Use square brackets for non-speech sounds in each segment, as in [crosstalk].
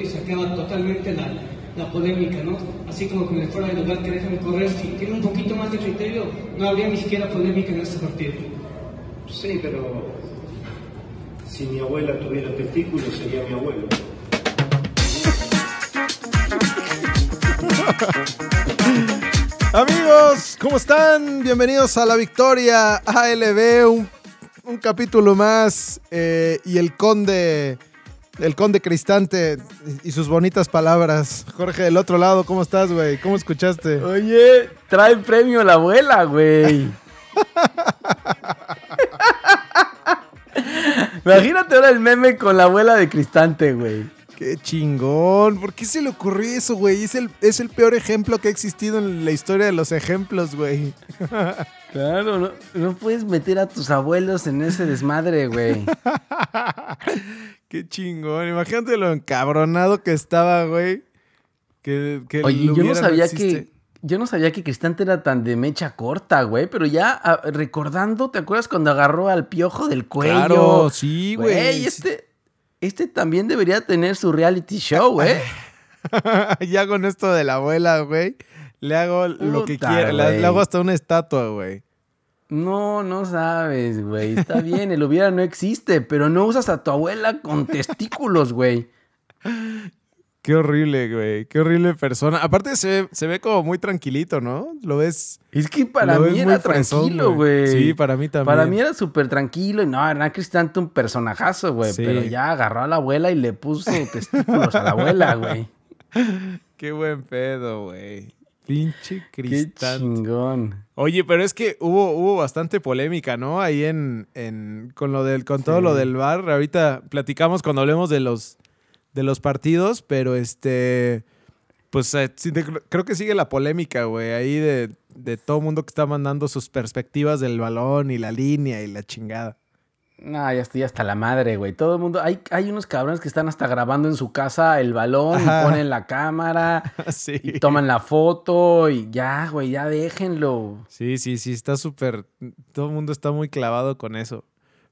y se acaba totalmente la, la polémica, ¿no? Así como con el fuera de lugar que dejan correr, si tiene un poquito más de criterio, no habría ni siquiera polémica en este partido. Sí, pero si mi abuela tuviera testículos sería mi abuelo. Amigos, ¿cómo están? Bienvenidos a La Victoria ALB, un, un capítulo más. eh, y el conde, el conde Cristante y sus bonitas palabras. Jorge, del otro lado, ¿cómo estás, güey? ¿Cómo escuchaste? Oye, trae premio la abuela, güey. [laughs] Imagínate ahora el meme con la abuela de Cristante, güey. Qué chingón. ¿Por qué se le ocurrió eso, güey? Es el, es el peor ejemplo que ha existido en la historia de los ejemplos, güey. [laughs] Claro, no, no puedes meter a tus abuelos en ese desmadre, güey. [laughs] Qué chingón. Imagínate lo encabronado que estaba, güey. Que, que Oye, yo no sabía que. Yo no sabía que Cristante era tan de mecha corta, güey. Pero ya ah, recordando, ¿te acuerdas cuando agarró al piojo del cuello? Claro, sí, güey. Güey, este, este también debería tener su reality show, güey. [laughs] ya con esto de la abuela, güey. Le hago lo que quiera. Le hago hasta una estatua, güey. No, no sabes, güey. Está bien, el hubiera no existe, pero no usas a tu abuela con testículos, güey. Qué horrible, güey. Qué horrible persona. Aparte se ve, se ve como muy tranquilito, ¿no? Lo ves. Es que para mí era tranquilo, güey. Sí, para mí también. Para mí era súper tranquilo y no, Hernán Cristante un personajazo, güey. Sí. Pero ya agarró a la abuela y le puso testículos a la abuela, güey. [laughs] Qué buen pedo, güey. Pinche Qué cristante. chingón. Oye, pero es que hubo, hubo bastante polémica, ¿no? Ahí en, en con lo del, con todo lo del bar. Ahorita platicamos cuando hablemos de los de los partidos, pero este. Pues eh, creo que sigue la polémica, güey. Ahí de, de todo mundo que está mandando sus perspectivas del balón y la línea y la chingada. No, ya estoy hasta la madre, güey. Todo el mundo. Hay, hay unos cabrones que están hasta grabando en su casa el balón Ajá. y ponen la cámara [laughs] sí. y toman la foto y ya, güey, ya déjenlo. Sí, sí, sí, está súper. Todo el mundo está muy clavado con eso.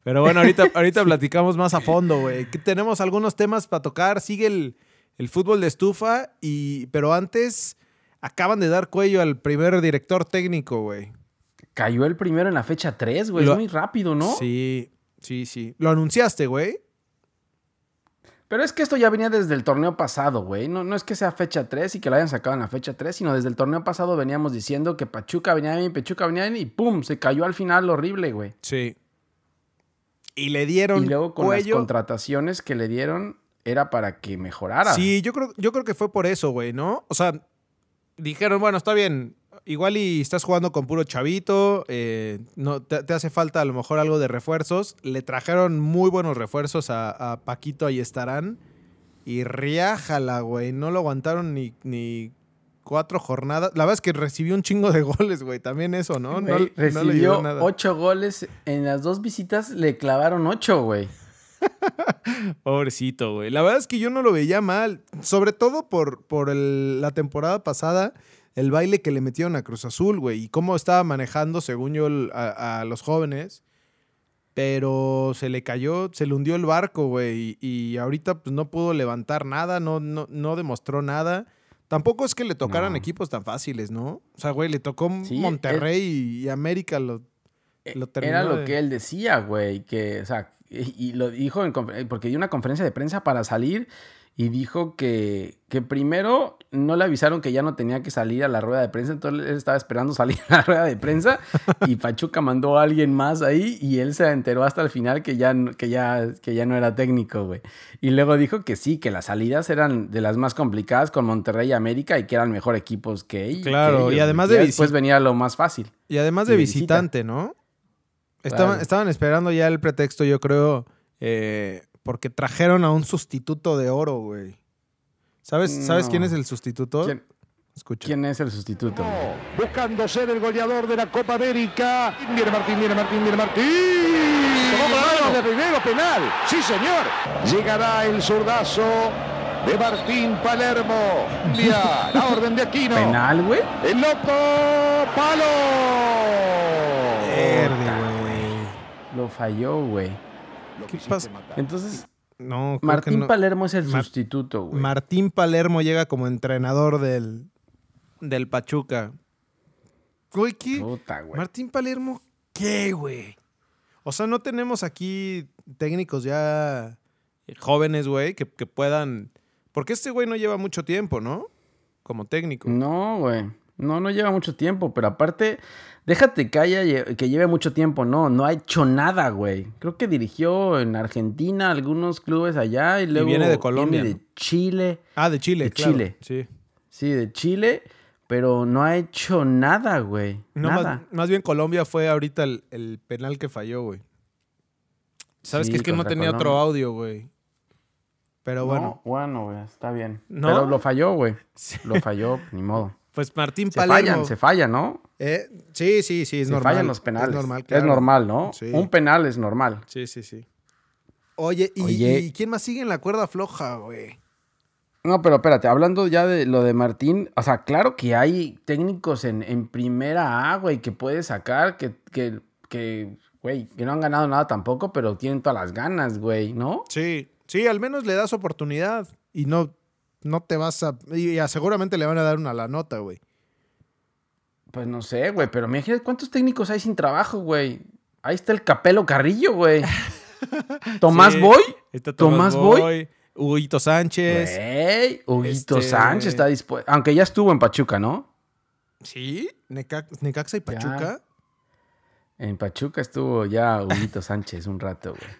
Pero bueno, ahorita, [laughs] ahorita platicamos más a fondo, güey. Tenemos algunos temas para tocar. Sigue el, el fútbol de estufa, y, pero antes acaban de dar cuello al primer director técnico, güey. Cayó el primero en la fecha 3, güey. Lo- Es muy rápido, ¿no? Sí, sí, sí. Lo anunciaste, güey. Pero es que esto ya venía desde el torneo pasado, güey. No, no es que sea fecha 3 y que lo hayan sacado en la fecha 3, sino desde el torneo pasado veníamos diciendo que Pachuca venía bien, Pachuca venía bien y ¡pum! Se cayó al final horrible, güey. Sí. Y le dieron Y luego con cuello. las contrataciones que le dieron era para que mejorara. Sí, yo creo, yo creo que fue por eso, güey, ¿no? O sea, dijeron, bueno, está bien, igual y estás jugando con puro chavito, eh, no, te, te hace falta a lo mejor algo de refuerzos. Le trajeron muy buenos refuerzos a, a Paquito, ahí estarán. Y riájala, güey, no lo aguantaron ni, ni cuatro jornadas. La verdad es que recibió un chingo de [laughs] goles, güey, también eso, ¿no? No, Güey, recibió nada. ocho goles en las dos visitas, le clavaron ocho, güey. [laughs] Pobrecito, güey. La verdad es que yo no lo veía mal. Sobre todo por, por el- la temporada pasada, el baile que le metieron a Cruz Azul, güey. Y cómo estaba manejando, según yo, a, a los jóvenes. Pero se le cayó, se le hundió el barco, güey. Y, y ahorita pues, no pudo levantar nada, no, no, no demostró nada. Tampoco es que le tocaran No. equipos tan fáciles, ¿no? O sea, güey, le tocó Sí, Monterrey y, y América lo, lo terminó Era lo de- que él decía, güey, que, o sea, y, y lo dijo en porque dio una conferencia de prensa para salir y dijo que, que primero no le avisaron que ya no tenía que salir a la rueda de prensa, entonces él estaba esperando [laughs] salir a la rueda de prensa y Pachuca mandó a alguien más ahí y él se enteró hasta el final que ya, no- que ya, que ya no era técnico, güey. Y luego dijo que sí, que las salidas eran de las más complicadas con Monterrey y América y que eran mejor equipos que ellos. Claro, que y además güey. de Después venía lo más fácil. Y además de de visita. visitante, ¿no? Estaban, Claro. estaban esperando ya el pretexto, yo creo, eh, porque trajeron a un sustituto de oro, güey. ¿Sabes, ¿Sabes quién es el sustituto? ¿Quién, Escucha. quién es el sustituto? buscando ser el goleador de la Copa América. Viene Martín, viene Martín, viene Martín. de Rivero, penal. Sí, señor. Llegará el zurdazo de Martín Palermo. La orden de Aquino. ¿Penal, güey? El loco palo. Verde, güey. Lo falló, güey. ¿Qué pasa? Entonces, No, creo que Martín no. Palermo es el Mar- sustituto, güey. Martín Palermo llega como entrenador del, del Pachuca. Güey, ¿qué? Puta, güey. Martín Palermo, ¿qué, güey? O sea, no tenemos aquí técnicos ya jóvenes, güey, que, que puedan... Porque este güey no lleva mucho tiempo, ¿no? Como técnico. No, güey. No, no lleva mucho tiempo, pero aparte, déjate que, haya, que lleve mucho tiempo, no, no ha hecho nada, güey. Creo que dirigió en Argentina algunos clubes allá y luego viene de Colombia, viene de Chile, Ah, de Chile, De claro. Chile. Sí. sí, de Chile, pero no ha hecho nada, güey. No, nada. más, más bien Colombia fue ahorita el, el penal que falló, güey. Sabes Sí, que es que no tenía otro audio, güey. Pero bueno, No, bueno, güey, está bien. ¿No? Pero lo falló, güey. [laughs] Lo falló, ni modo. Pues Martín Se Palermo. fallan, se fallan, ¿no? Eh, sí, sí, sí, es se normal. fallan los penales. Es normal, Es claro. normal, ¿no? Sí. Un penal es normal. Sí, sí, sí. Oye, ¿y, Oye. y quién más sigue en la cuerda floja, güey? No, pero espérate, hablando ya de lo de Martín, o sea, claro que hay técnicos en, en primera A, güey, que puedes sacar, que, que, que, güey, que no han ganado nada tampoco, pero tienen todas las ganas, güey, ¿no? Sí, sí, al menos le das oportunidad y no, no te vas a... Y ya seguramente le van a dar una la nota, güey. Pues no sé, güey, pero imagínate cuántos técnicos hay sin trabajo, güey. Ahí está el Capelo Carrillo, güey. [laughs] Tomás Sí, Boy. Está Tomás Boy. Huguito Sánchez. Güey, Huguito Este- Sánchez está dispuesto. Aunque ya estuvo en Pachuca, ¿no? ¿Sí? Neca- Necaxa y Pachuca. En Pachuca estuvo ya Huguito Sánchez un rato, güey.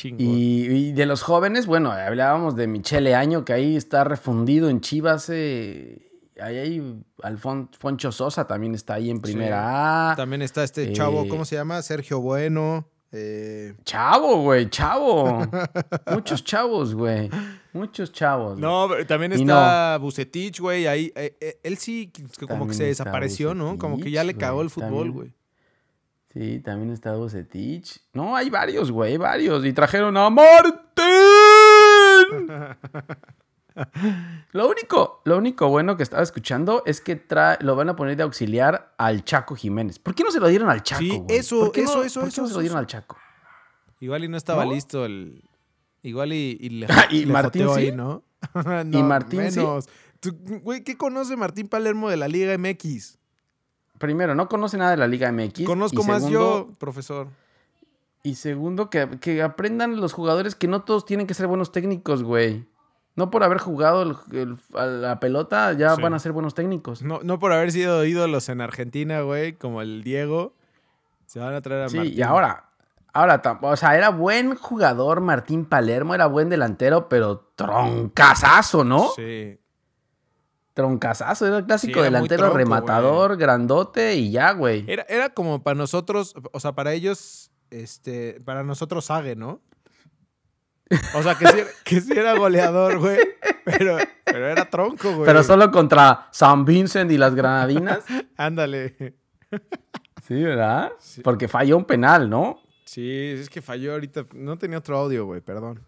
Chingón. Y, y de los jóvenes, bueno, hablábamos de Michele Año, que ahí está refundido en Chivas. eh, ahí hay Alfon Foncho Sosa también está ahí en primera A. También está este chavo, Eh, ¿cómo se llama? Sergio Bueno. eh, Chavo, güey, chavo. [laughs] Muchos chavos, güey. Muchos chavos. No, pero también está Bucetich, güey. Ahí, eh, eh, él sí, como que se desapareció, ¿no? Como que ya le cagó el fútbol, güey. Sí, también está Bucetich. No, hay varios, güey, varios. Y trajeron a Martín. [laughs] Lo único, lo único bueno que estaba escuchando es que trae, lo van a poner de auxiliar al Chaco Jiménez. ¿Por qué no se lo dieron al Chaco? Sí, güey? eso, ¿Por qué eso, no- eso, ¿por qué eso, no se lo dieron al Chaco? Igual y no estaba ¿No? listo el. Igual y, y le, [laughs] ¿Y le Martín joteó sí? ahí, ¿no? [laughs] No, Martín sí? menos. Güey, ¿qué conoce Martín Palermo de la Liga MX? Primero, no conoce nada de la Liga MX. Conozco y más segundo- yo, profesor. Y segundo, que, que aprendan los jugadores que no todos tienen que ser buenos técnicos, güey. No por haber jugado el- el- a la pelota ya Sí. van a ser buenos técnicos. No, no por haber sido ídolos en Argentina, güey, como el Diego. Se van a traer a Sí, Martín. y ahora, ahora, o sea, era buen jugador Martín Palermo, era buen delantero, pero troncazazo, ¿no? Sí. Troncazazo, era el clásico Sí, era delantero tronco, rematador, grandote y ya, güey. Era, era como para nosotros, o sea, para ellos, este, para nosotros Sage, ¿no? O sea, que sí, [laughs] que sí era goleador, güey. Pero, pero era tronco, güey. Pero solo contra San Vincent y las Granadinas. [laughs] Ándale. sí, ¿verdad? Porque falló un penal, ¿no? Sí, es que falló ahorita. No tenía otro audio, güey, perdón.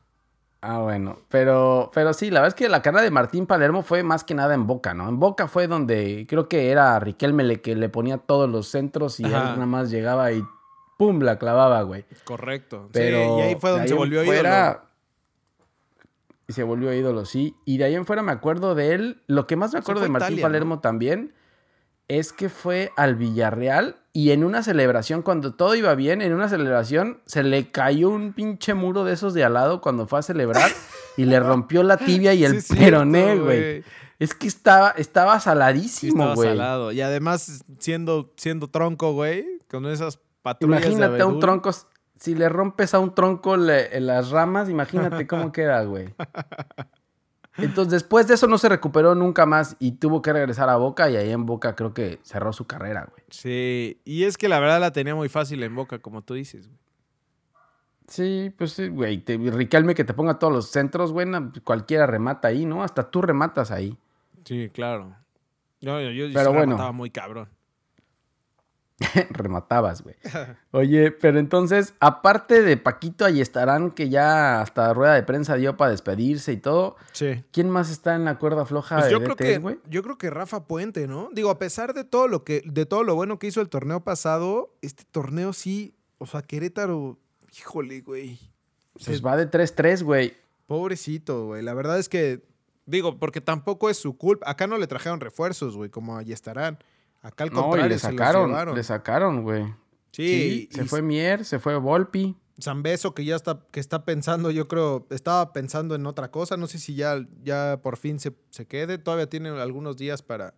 Ah, bueno. Pero, pero sí, la verdad es que la carrera de Martín Palermo fue más que nada en Boca, ¿no? En Boca fue donde creo que era Riquelme le que le ponía todos los centros y él nada más llegaba y ¡pum! la clavaba, güey. Correcto. Pero sí, y ahí fue de donde se volvió fuera- ídolo. Y se volvió ídolo, sí. Y de ahí en fuera me acuerdo de él. Lo que más me acuerdo de Martín Italia, Palermo también es que fue al Villarreal y en una celebración, cuando todo iba bien, en una celebración se le cayó un pinche muro de esos de al lado cuando fue a celebrar [laughs] y le rompió la tibia y el Sí, peroné, güey. Es que estaba, estaba Sí, saladísimo, estaba güey. salado. Y además, siendo, siendo tronco, güey, con esas patrullas de Imagínate a un tronco, si le rompes a un tronco le- en las ramas, imagínate cómo [laughs] queda, güey. Entonces, después de eso no se recuperó nunca más y tuvo que regresar a Boca y ahí en Boca creo que cerró su carrera, güey. Sí, y es que la verdad la tenía muy fácil en boca, como tú dices, güey. Sí, pues sí, güey. te- Riquelme que te ponga todos los centros, güey, cualquiera remata ahí, ¿no? Hasta tú rematas ahí. Sí, claro. Yo, yo, yo Pero sí bueno. muy cabrón. [laughs] Rematabas, güey. Oye, pero entonces, aparte de Paquito, ahí estarán que ya hasta rueda de prensa dio para despedirse y todo. Sí. ¿Quién más está en la cuerda floja Pues de yo creo DTs, que güey? yo creo que Rafa Puente, ¿no? Digo, a pesar de todo lo que de todo lo bueno que hizo el torneo pasado, este torneo sí, o sea, Querétaro, híjole, güey. Pues va de 3-3, güey. Pobrecito, güey. La verdad es que, digo, porque tampoco es su culpa. Acá no le trajeron refuerzos, güey, como allí estarán. Acá al No, contrario, y le se sacaron, llevaron. le sacaron, güey. Sí, Sí, se y fue Mier, se fue Volpi. Zambeso que ya está, que está pensando, yo creo, estaba pensando en otra cosa. No sé si ya, ya por fin se, se quede. Todavía tiene algunos días para,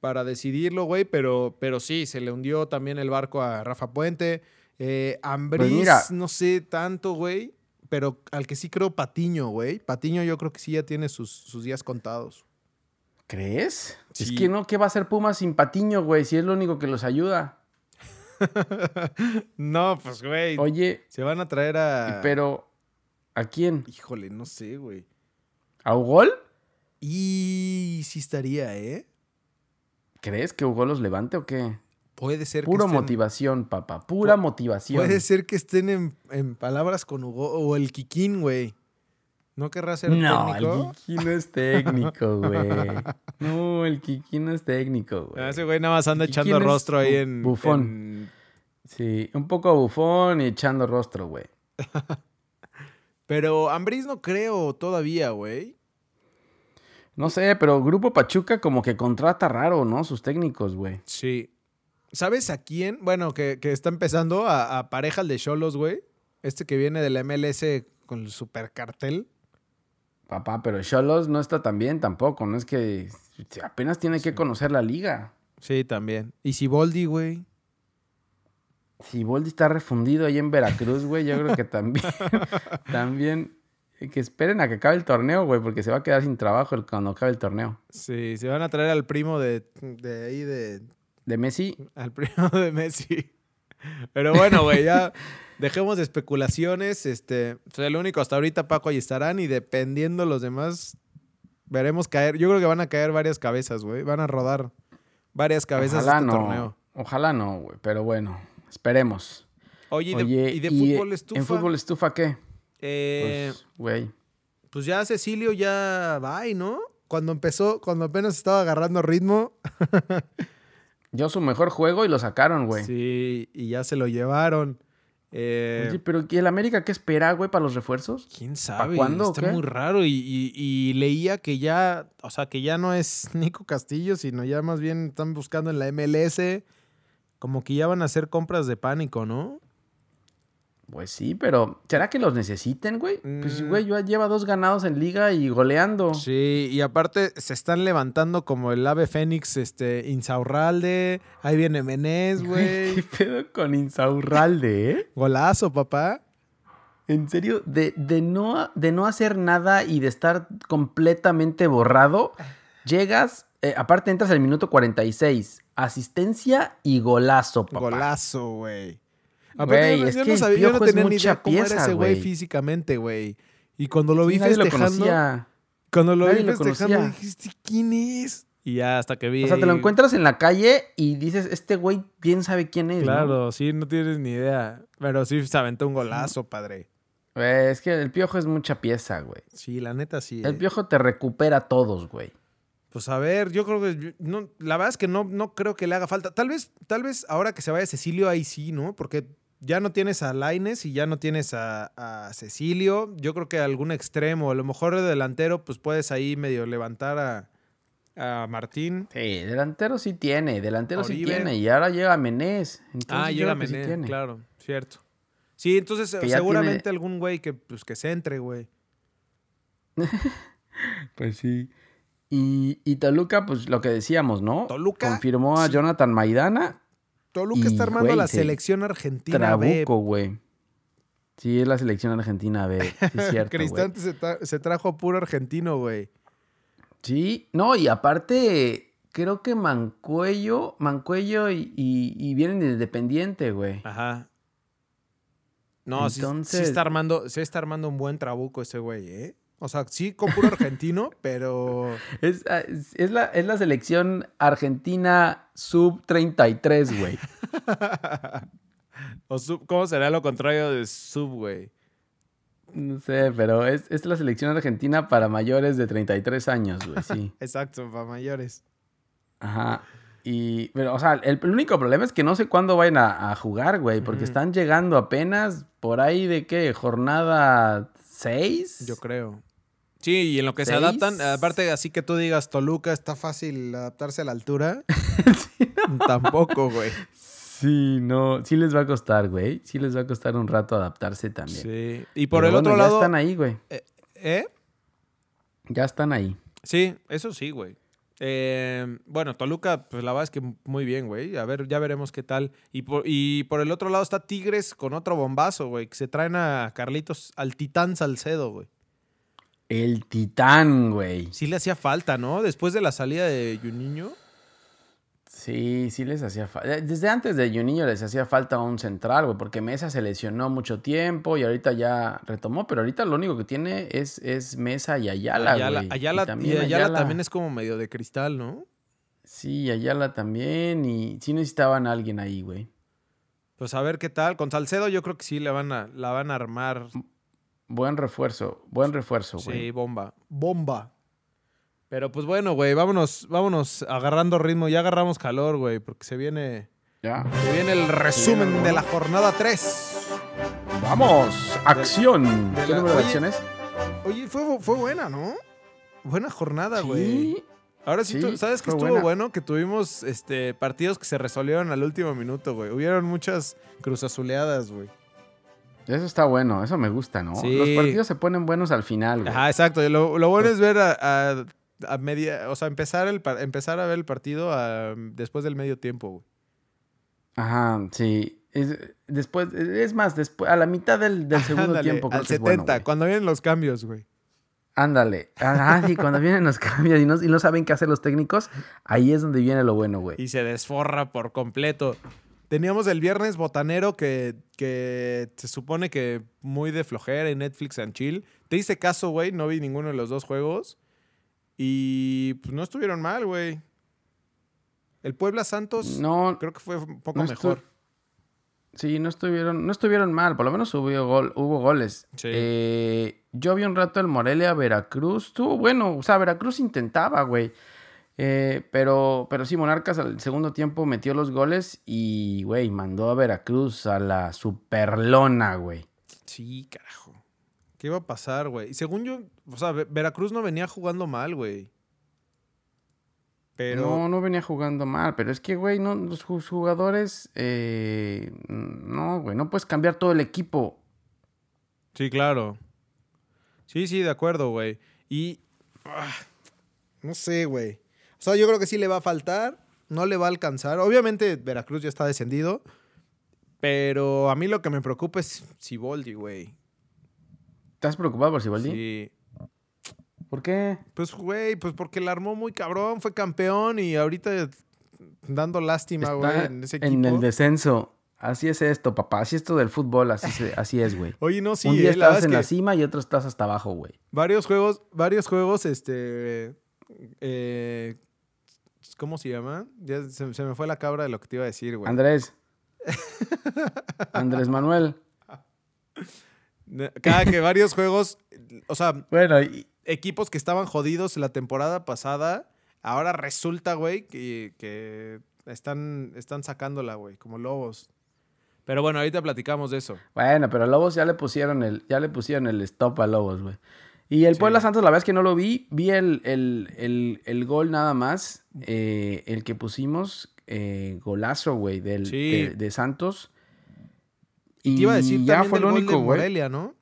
para decidirlo, güey. Pero, pero sí, se le hundió también el barco a Rafa Puente. Eh, Ambriz, Pues no sé tanto, güey. Pero al que sí creo Patiño, güey. Patiño yo creo que sí ya tiene sus, sus días contados. ¿Crees? Es que no, ¿qué va a hacer Pumas sin Patiño, güey? Si es lo único que los ayuda. [laughs] no, pues, güey. Oye, Se van a traer a... pero ¿a quién? Híjole, no sé, güey. ¿A Ugol? Y sí estaría, ¿eh? ¿Crees que Ugol los levante o qué? Puede ser Puro que estén- motivación, papá. Pura motivación. Puede ser que estén en, en palabras con Hugo o el Kikín, güey. ¿No querrá ser No, técnico? el Kiki no es técnico, [laughs] güey. No, el Kiki no es técnico, güey. Ah, Ese güey nada más anda echando rostro ahí en... bufón. en- Sí, un poco bufón y echando rostro, güey. [laughs] Pero Ambris no creo todavía, güey. No sé, pero Grupo Pachuca como que contrata raro, ¿no? Sus técnicos, güey. Sí. ¿Sabes a quién? Bueno, que, que está empezando a, a parejas de cholos, güey. Este que viene del MLS con el supercartel. Papá, pero Cholos no está tan bien tampoco, no es que apenas tiene que conocer la liga. Sí, también. Y Siboldi, güey. Si Boldi está refundido ahí en Veracruz, güey, yo creo que también, [laughs] también, eh, que esperen a que acabe el torneo, güey, porque se va a quedar sin trabajo cuando acabe el torneo. Sí, se van a traer al primo de, de ahí de, De Messi, Al primo de Messi. Pero bueno, güey, ya dejemos de especulaciones. Este, pues, el único hasta ahorita, Paco, ahí estarán. Y dependiendo los demás, veremos caer. Yo creo que van a caer varias cabezas, güey. Van a rodar varias cabezas ojalá este no, torneo. ojalá no, güey, pero bueno, esperemos. Oye, ¿y de, Oye, y de ¿y fútbol estufa? ¿En fútbol estufa qué? Eh, Pues, güey. pues ya Cecilio ya va, ¿no? Cuando empezó, cuando apenas estaba agarrando ritmo. [laughs] Yo su mejor juego y lo sacaron, güey. Sí, y ya se lo llevaron. Eh, Oye, pero ¿y el América qué espera, güey, para los refuerzos? ¿Quién sabe? cuándo Está muy raro. Y, y- y leía que ya, o sea, que ya no es [laughs] Nico Castillo, sino ya más bien están buscando en la MLS. Como que ya van a hacer compras de pánico, ¿no? Pues sí, pero ¿será que los necesiten, güey? Pues, Mm. güey, ya lleva dos ganados en liga y goleando. Sí, y aparte se están levantando como el ave fénix, este, Insaurralde. Ahí viene Menés, güey. [laughs] ¿Qué pedo con Insaurralde, eh? Golazo, papá. En serio, de, de no, de no hacer nada y de estar completamente borrado, llegas, eh, aparte entras al minuto 46, asistencia y golazo, papá. Golazo, güey. Güey, Aparte, yo, es yo que no sabía, yo no tenía ni idea cómo era pieza, ese güey güey. físicamente, güey. Y cuando lo vi Sí, lo festejando, conocía. cuando lo Nadie vi lo festejando, conocía. dijiste, ¿quién es? Y ya hasta que vi. O sea, te lo encuentras en la calle y dices, este güey bien sabe quién es, ¿no? Claro, sí, no tienes ni idea. Pero sí se aventó un golazo, padre. Güey, es que el piojo es mucha pieza, güey. Sí, la neta sí. El eh. piojo te recupera a todos, güey. Pues a ver, yo creo que. No, la verdad es que no, no creo que le haga falta. Tal vez, tal vez ahora que se vaya Cecilio, ahí sí, ¿no? Porque ya no tienes a Laines y ya no tienes a, a Cecilio. Yo creo que algún extremo, a lo mejor de delantero, pues puedes ahí medio levantar a, a Martín. Sí, delantero sí tiene, delantero sí tiene. Y ahora llega Menés. Ah, llega creo que sí Mené, tiene. claro, cierto. Sí, entonces ya seguramente tiene- algún güey que, pues, que se entre, güey. [laughs] Pues sí. Y, y Toluca, pues lo que decíamos, ¿no? Toluca, Confirmó a sí. Jonathan Maidana. Toluca Y, está armando güey, la se- selección argentina B. Trabuco, güey. Sí, es la selección argentina B. Sí, es [laughs] cierto, güey. Cristante se, tra- se trajo puro argentino, güey. Sí, no, y aparte, creo que Mancuello, Mancuello y, y- y vienen de Independiente, güey. Ajá. No, sí- está armando, sí está armando un buen trabuco ese güey, ¿eh? O sea, sí con puro argentino, [laughs] pero Es, ah, es- es la, es la selección argentina sub 33, güey. [laughs] o sub- ¿cómo será lo contrario de sub, güey? No sé, pero es, es la selección argentina para mayores de 33 años, güey, sí. [laughs] Exacto, para mayores. Ajá. Y, pero, o sea, el, el único problema es que no sé cuándo vayan a, a jugar, güey, porque están llegando apenas por ahí de qué, jornada ¿Seis? Yo creo. Sí, y en lo que se adaptan, aparte así que tú digas Toluca está fácil adaptarse a la altura. [laughs] Tampoco, güey. Sí, no. Sí les va a costar, güey. Sí les va a costar un rato adaptarse también. Sí. Y por Pero el bueno, otro ya lado. están ahí, güey. ¿Eh? Ya están ahí. Sí, eso sí, güey. Eh, bueno, Toluca, pues la verdad es que muy bien, güey. A ver, ya veremos qué tal. Y por, y por el otro lado está Tigres con otro bombazo, güey. Que se traen a Carlitos, al Titán Salcedo, güey. El titán, güey. Sí le hacía falta, ¿no? Después de la salida de Juninho. Sí, sí les hacía falta. Desde antes de Juninho les hacía falta un central, güey, porque Mesa se lesionó mucho tiempo y ahorita ya retomó, pero ahorita lo único que tiene es, es Mesa y Ayala, Ayala, güey. Ayala, y también y Ayala también es como medio de cristal, ¿no? Sí, Ayala también y sí necesitaban a alguien ahí, güey. Pues a ver qué tal. Con Salcedo yo creo que sí le van a, la van a armar. Buen refuerzo, buen refuerzo, güey. Sí, bomba. Bomba. Pero pues bueno, güey, vámonos, vámonos agarrando ritmo. Ya agarramos calor, güey, porque se viene, Ya. se viene el resumen de la jornada 3. ¡Vamos! ¡Acción! de ¿Qué la- número de oye, acciones? Oye, fue, fue buena, ¿no? Buena jornada, güey. Sí. Ahora sí, Sí, tú- ¿sabes qué fue estuvo buena. bueno? Que tuvimos este, partidos que se resolvieron al último minuto, güey. Hubieron muchas cruzazuleadas, güey. Eso está bueno, eso me gusta, ¿no? Sí. Los partidos se ponen buenos al final, güey. Ajá, exacto. Lo, lo bueno es ver a, a- a media, o sea, empezar, el, empezar a ver el partido a- después del medio tiempo, güey. Ajá, sí. Es- después, es más, después, a la mitad del, del [laughs] segundo Ándale, tiempo creo al que es 70, bueno, güey. cuando vienen los cambios, güey. Ándale. Ah, [laughs] sí, cuando vienen los cambios y no, y no saben qué hacer los técnicos, ahí es donde viene lo bueno, güey. Y se desforra por completo. Teníamos el viernes botanero que, que se supone que muy de flojera en Netflix and chill. Te hice caso, güey, no vi ninguno de los dos juegos. Y pues no estuvieron mal, güey. El Puebla Santos No, creo que fue un poco no mejor. Sí, no estuvieron, no estuvieron mal, por lo menos hubo, gol, hubo goles. Sí. Eh, yo vi un rato el Morelia Veracruz, estuvo bueno, o sea, Veracruz intentaba, güey. Eh, pero, pero sí, Monarcas al segundo tiempo metió los goles y, güey, mandó a Veracruz a la superlona, güey. Sí, carajo. ¿Qué iba a pasar, güey? Y según yo, o sea, Ve- Veracruz no venía jugando mal, güey. Pero No, no venía jugando mal, pero es que, güey, no, los ju- jugadores, eh, no, güey, no puedes cambiar todo el equipo. Sí, claro. Sí, sí, de acuerdo, güey. Y. ah, no sé, güey. O sea, yo creo que sí le va a faltar. No le va a alcanzar. Obviamente, Veracruz ya está descendido. Pero a mí lo que me preocupa es Siboldi, güey. ¿Estás preocupado por Siboldi? Sí. ¿Por qué? Pues, güey, pues porque la armó muy cabrón. Fue campeón y ahorita dando lástima, güey, en ese equipo. en el descenso. Así es esto, papá. Así es esto del fútbol. Así, se- así es, güey. Oye, no, sí, Un día eh, estás es en la cima y otro estás hasta abajo, güey. varios juegos, varios juegos, este. eh, ¿Cómo se llama? Ya se, se me fue la cabra de lo que te iba a decir, güey. Andrés. [laughs] Andrés Manuel. Cada que varios juegos, o sea, Bueno, y, equipos que estaban jodidos la temporada pasada, ahora resulta, güey, que, que están, están sacándola, güey, como lobos. Pero bueno, ahorita platicamos de eso. bueno, pero a Lobos ya le pusieron el, ya le pusieron el stop a Lobos, güey. Y el Sí. Puebla Santos, la verdad es que no lo vi. Vi el, el, el, el gol nada más. eh, el que pusimos. eh, golazo, güey, del, Sí. de, de Santos. Y te iba a decir ya también fue del el gol único, de. Morelia, ¿no?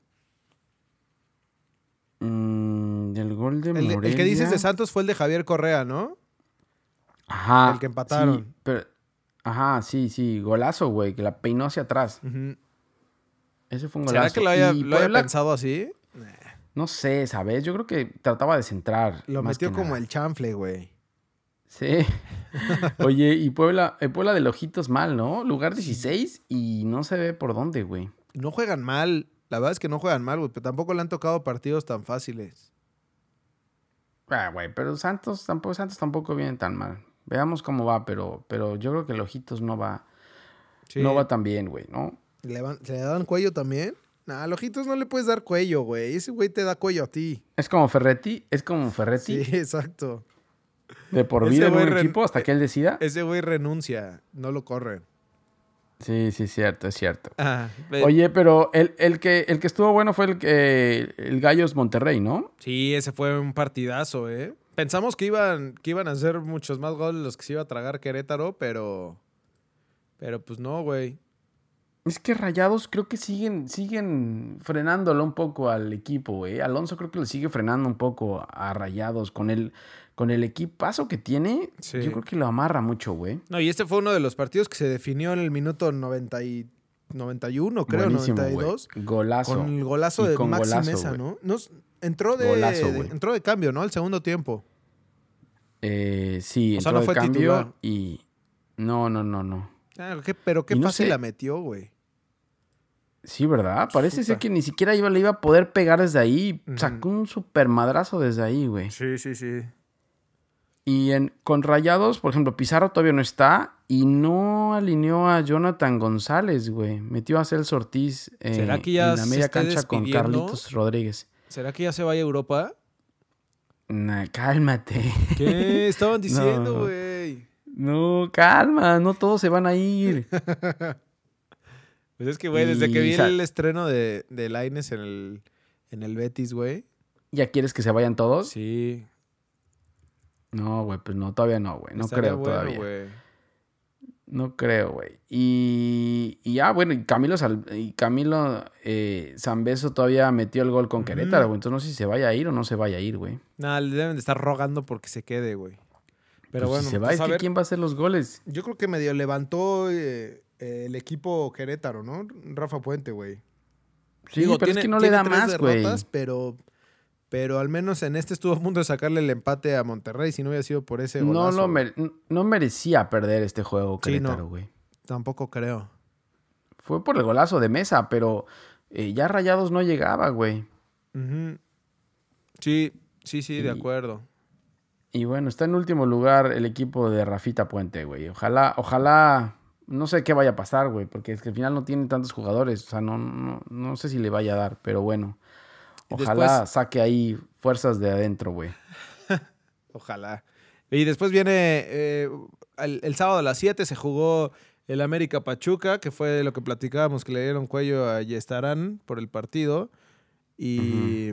Mm, del gol de El, de- Morelia. el que dices de Santos fue el de Javier Correa, ¿no? Ajá. el que empataron. sí, pero- ajá, sí, sí. Golazo, güey, que la peinó hacia atrás. Ujú. Ese fue un golazo. ¿Será que lo haya, lo haya pensado así? No sé, ¿sabes? Yo creo que trataba de centrar. Lo más metió como nada. el chanfle, güey. Sí. [laughs] Oye, y Puebla, Puebla del Ojitos mal, ¿no? Lugar 16 y no se ve por dónde, güey. No juegan mal. La verdad es que no juegan mal, güey, pero tampoco le han tocado partidos tan fáciles. Ah, güey, pero Santos tampoco, Santos tampoco viene tan mal. Veamos cómo va, pero, pero yo creo que el Ojitos no va, Sí. no va tan bien, güey, ¿no? ¿Le, van- ¿Se le dan cuello también? Nah, a Ojitos no le puedes dar cuello, güey. Ese güey te da cuello a ti. Es como Ferretti, es como Ferretti Sí, [laughs] exacto. de por vida en un equipo hasta que él decida. Ese güey renuncia, no lo corren. Sí, sí, cierto, es cierto. Ah, Oye, pero el, el que, el que estuvo bueno fue el, que- el Gallos Monterrey, ¿no? Sí, ese fue un partidazo, ¿eh? Pensamos que iban, que iban a hacer muchos más goles los que se iba a tragar Querétaro, pero. Pero pues no, güey. Es que Rayados creo que siguen, siguen frenándolo un poco al equipo, güey. Alonso creo que le sigue frenando un poco a Rayados con el, con el equipazo que tiene. Sí. Yo creo que lo amarra mucho, güey. No, y este fue uno de los partidos que se definió en el minuto 90 y 91, creo, Buenísimo, güey. 92. Golazo. Con el golazo de Maxi golazo, Mesa. ¿no? Nos- entró, de, Golazo, de- entró de cambio, ¿no? El segundo tiempo. Eh, sí, O sea, entró no de fue cambio titular. y... No, no, no, no. Ah, qué- pero qué no fácil sé- la metió, güey. Sí, ¿verdad? Parece ser que ni siquiera iba, le iba a poder pegar desde ahí. Sacó un super madrazo desde ahí, güey. Sí, sí, sí. Y en, con Rayados, por ejemplo, Pizarro todavía no está y no alineó a Jonathan González, güey. Metió a Celso Ortiz eh, ¿Será que ya en la media cancha con? Carlitos Rodríguez. ¿Será que ya se vaya a Europa? Nah, cálmate. ¿Qué [laughs] estaban No. diciendo, güey? No, calma, no todos se van a ir. [laughs] Pues es que, güey, desde que vi el estreno de, de Laines en el, en el Betis, güey. ¿Ya quieres que se vayan todos? Sí. No, güey, pues no, todavía no, güey. No creo bueno, todavía. güey. No creo, güey. Y, y ya, bueno, y Camilo, Sal- y Camilo eh, Zambeso todavía metió el gol con Querétaro, güey. Entonces no sé si se vaya a ir o no se vaya a ir, güey. Nada, le deben de estar rogando porque se quede, güey. Pero Pues bueno, si se va, pues es que ¿quién va a hacer los goles? yo creo que medio levantó eh, eh, el equipo Querétaro, ¿no? Rafa Puente, güey. Sí, Digo, pero es tiene- que no le da más, güey. Pero, pero al menos en este estuvo a punto de sacarle el empate a Monterrey. Si no hubiera sido por ese No, golazo. lo mere- no merecía perder este juego Sí, no. Querétaro, güey. Tampoco creo. Fue por el golazo de mesa, pero eh, ya Rayados no llegaba, güey. Sí, sí, sí, de acuerdo. Y bueno, está en último lugar el equipo de Rafita Puente, güey. Ojalá, ojalá, no sé qué vaya a pasar, güey, porque es que al final no tiene tantos jugadores. O sea, no, no, no sé si le vaya a dar, pero bueno. Ojalá después- saque ahí fuerzas de adentro, güey. [laughs] Ojalá. Y después viene eh, el, el sábado a las 7 se jugó el América Pachuca, que fue lo que platicábamos, que le dieron cuello a Yestarán por el partido. Y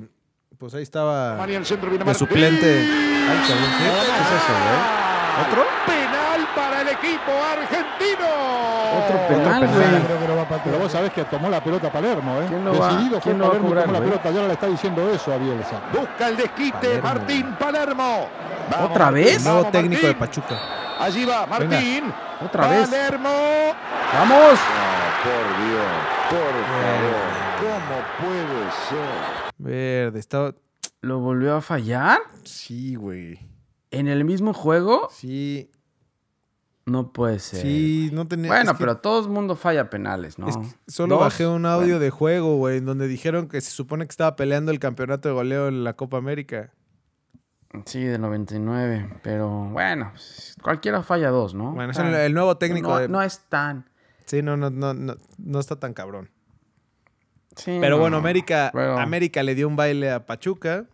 pues ahí estaba al centro viene suplente. Ay, cabrón, ¿qué? ¿Qué es eso, güey? ¿Otro? Para el equipo argentino. Otro penal, güey. Pero vos sabés que tomó la pelota Palermo, ¿eh? ¿Quién lo va- Decidido fue quién lo va a Palermo cobrar, tomó la pelota. Y ahora le está diciendo eso a Bielsa. Busca el desquite Palermo. Martín Palermo. Vamos, ¿Otra vez? Nuevo técnico de. Pachuca. Allí va Martín. Otra vez. Palermo. ¡Vamos! por Dios, por favor. ¿Cómo puede ser? Verde, estaba. ¿Lo volvió a fallar? Sí, güey. ¿En el mismo juego? Sí, No puede ser. sí, no tenía. Bueno, es que- pero todo el mundo falla penales, ¿no? Es que solo Dos, bajé un audio bueno. de juego, güey, en donde dijeron que se supone que estaba peleando el campeonato de goleo en la Copa América. Sí, del 99. Pero bueno, cualquiera falla dos, ¿no? Bueno, es Ah, el, el nuevo técnico no, de. no es tan. Sí, no, no, no, no, no está tan cabrón. Sí, Pero no, bueno, América, pero- América le dio un baile a Pachuca.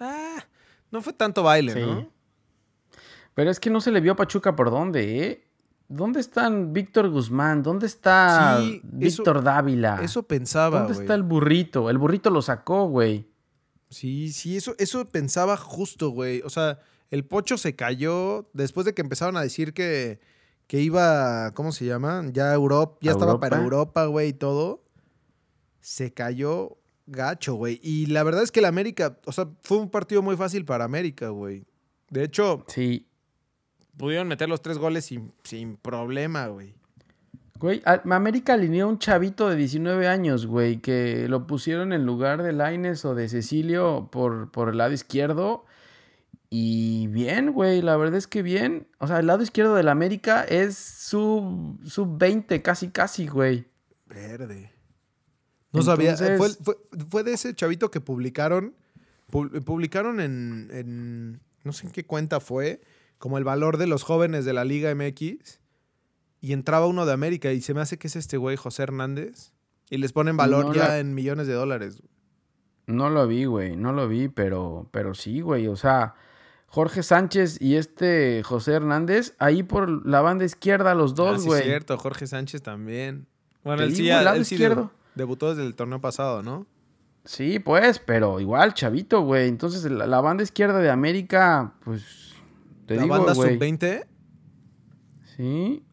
Ah, no fue tanto baile, Sí. ¿no? Pero es que no se le vio a Pachuca por dónde, ¿eh? ¿Dónde están Víctor Guzmán? ¿Dónde está Sí, eso- Víctor Dávila? Eso pensaba, ¿Dónde está el burrito? El burrito lo sacó, güey. Sí, sí, eso, eso pensaba justo, güey. O sea, el pocho se cayó después de que empezaron a decir que, que iba, ¿cómo se llama? Ya Europa, ya ¿A estaba Europa? para Europa, güey, y todo. Se cayó gacho, güey. Y la verdad es que el América, o sea, fue un partido muy fácil para América, güey. De hecho, Sí. Pudieron meter los tres goles sin, sin problema, güey. Güey, América alineó a un chavito de 19 años, güey, que lo pusieron en lugar de Laines o de Cecilio por, por el lado izquierdo. Y bien, güey, la verdad es que bien. O sea, el lado izquierdo del América es sub, sub 20, casi, casi, güey. Verde. No sabía. Entonces- Fue, fue- fue de ese chavito que publicaron. pu- publicaron en, en- No sé en qué cuenta fue. Como el valor de los jóvenes de la Liga MX. Y entraba uno de América. Y se me hace que es este güey, José Hernández. Y les ponen valor No ya la- en millones de dólares. No lo vi, güey, no lo vi, pero, pero sí, güey. O sea, Jorge Sánchez y este José Hernández, ahí por la banda izquierda, los Ah, dos, sí, güey. cierto, Jorge Sánchez también. Bueno, él sí, lado él izquierdo. debu- debutó desde el torneo pasado, ¿no? Sí, pues, pero igual, chavito, güey. Entonces, la, la banda izquierda de América, pues, te la digo, banda güey. sub-20. Sí,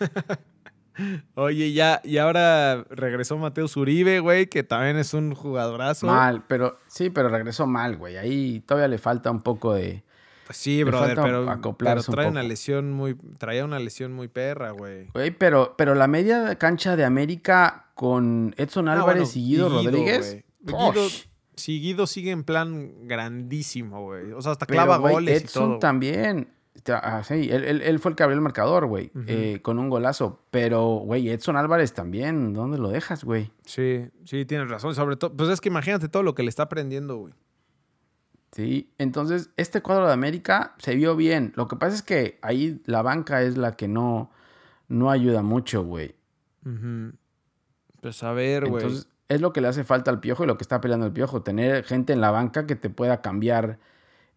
[laughs] Oye, ya, y ahora regresó Mateo Zuribe, güey, que también es un jugadorazo. mal, pero, sí, pero regresó mal, güey. Ahí todavía le falta un poco de... Pues sí, brother, pero, pero un trae una lesión muy, traía una lesión muy perra, güey. Güey, pero, pero la media cancha de América con Edson Ah, bueno, Álvarez y Guido, Rodríguez. güey. Guido. Sí, Guido sigue en plan grandísimo, güey. O sea, hasta clava goles y Edson todo. también. Ah, sí, él, él- él fue el que abrió el marcador, güey, eh, con un golazo. Pero, güey, Edson Álvarez también. ¿Dónde lo dejas, güey? Sí, sí, tienes razón. Sobre todo, pues es que imagínate todo lo que le está aprendiendo, güey. Sí, entonces este cuadro de América se vio bien. Lo que pasa es que ahí la banca es la que no, no ayuda mucho, güey. Ujú. Pues a ver, güey. Entonces es lo que le hace falta al Piojo y lo que está peleando el Piojo. Tener gente en la banca que te pueda cambiar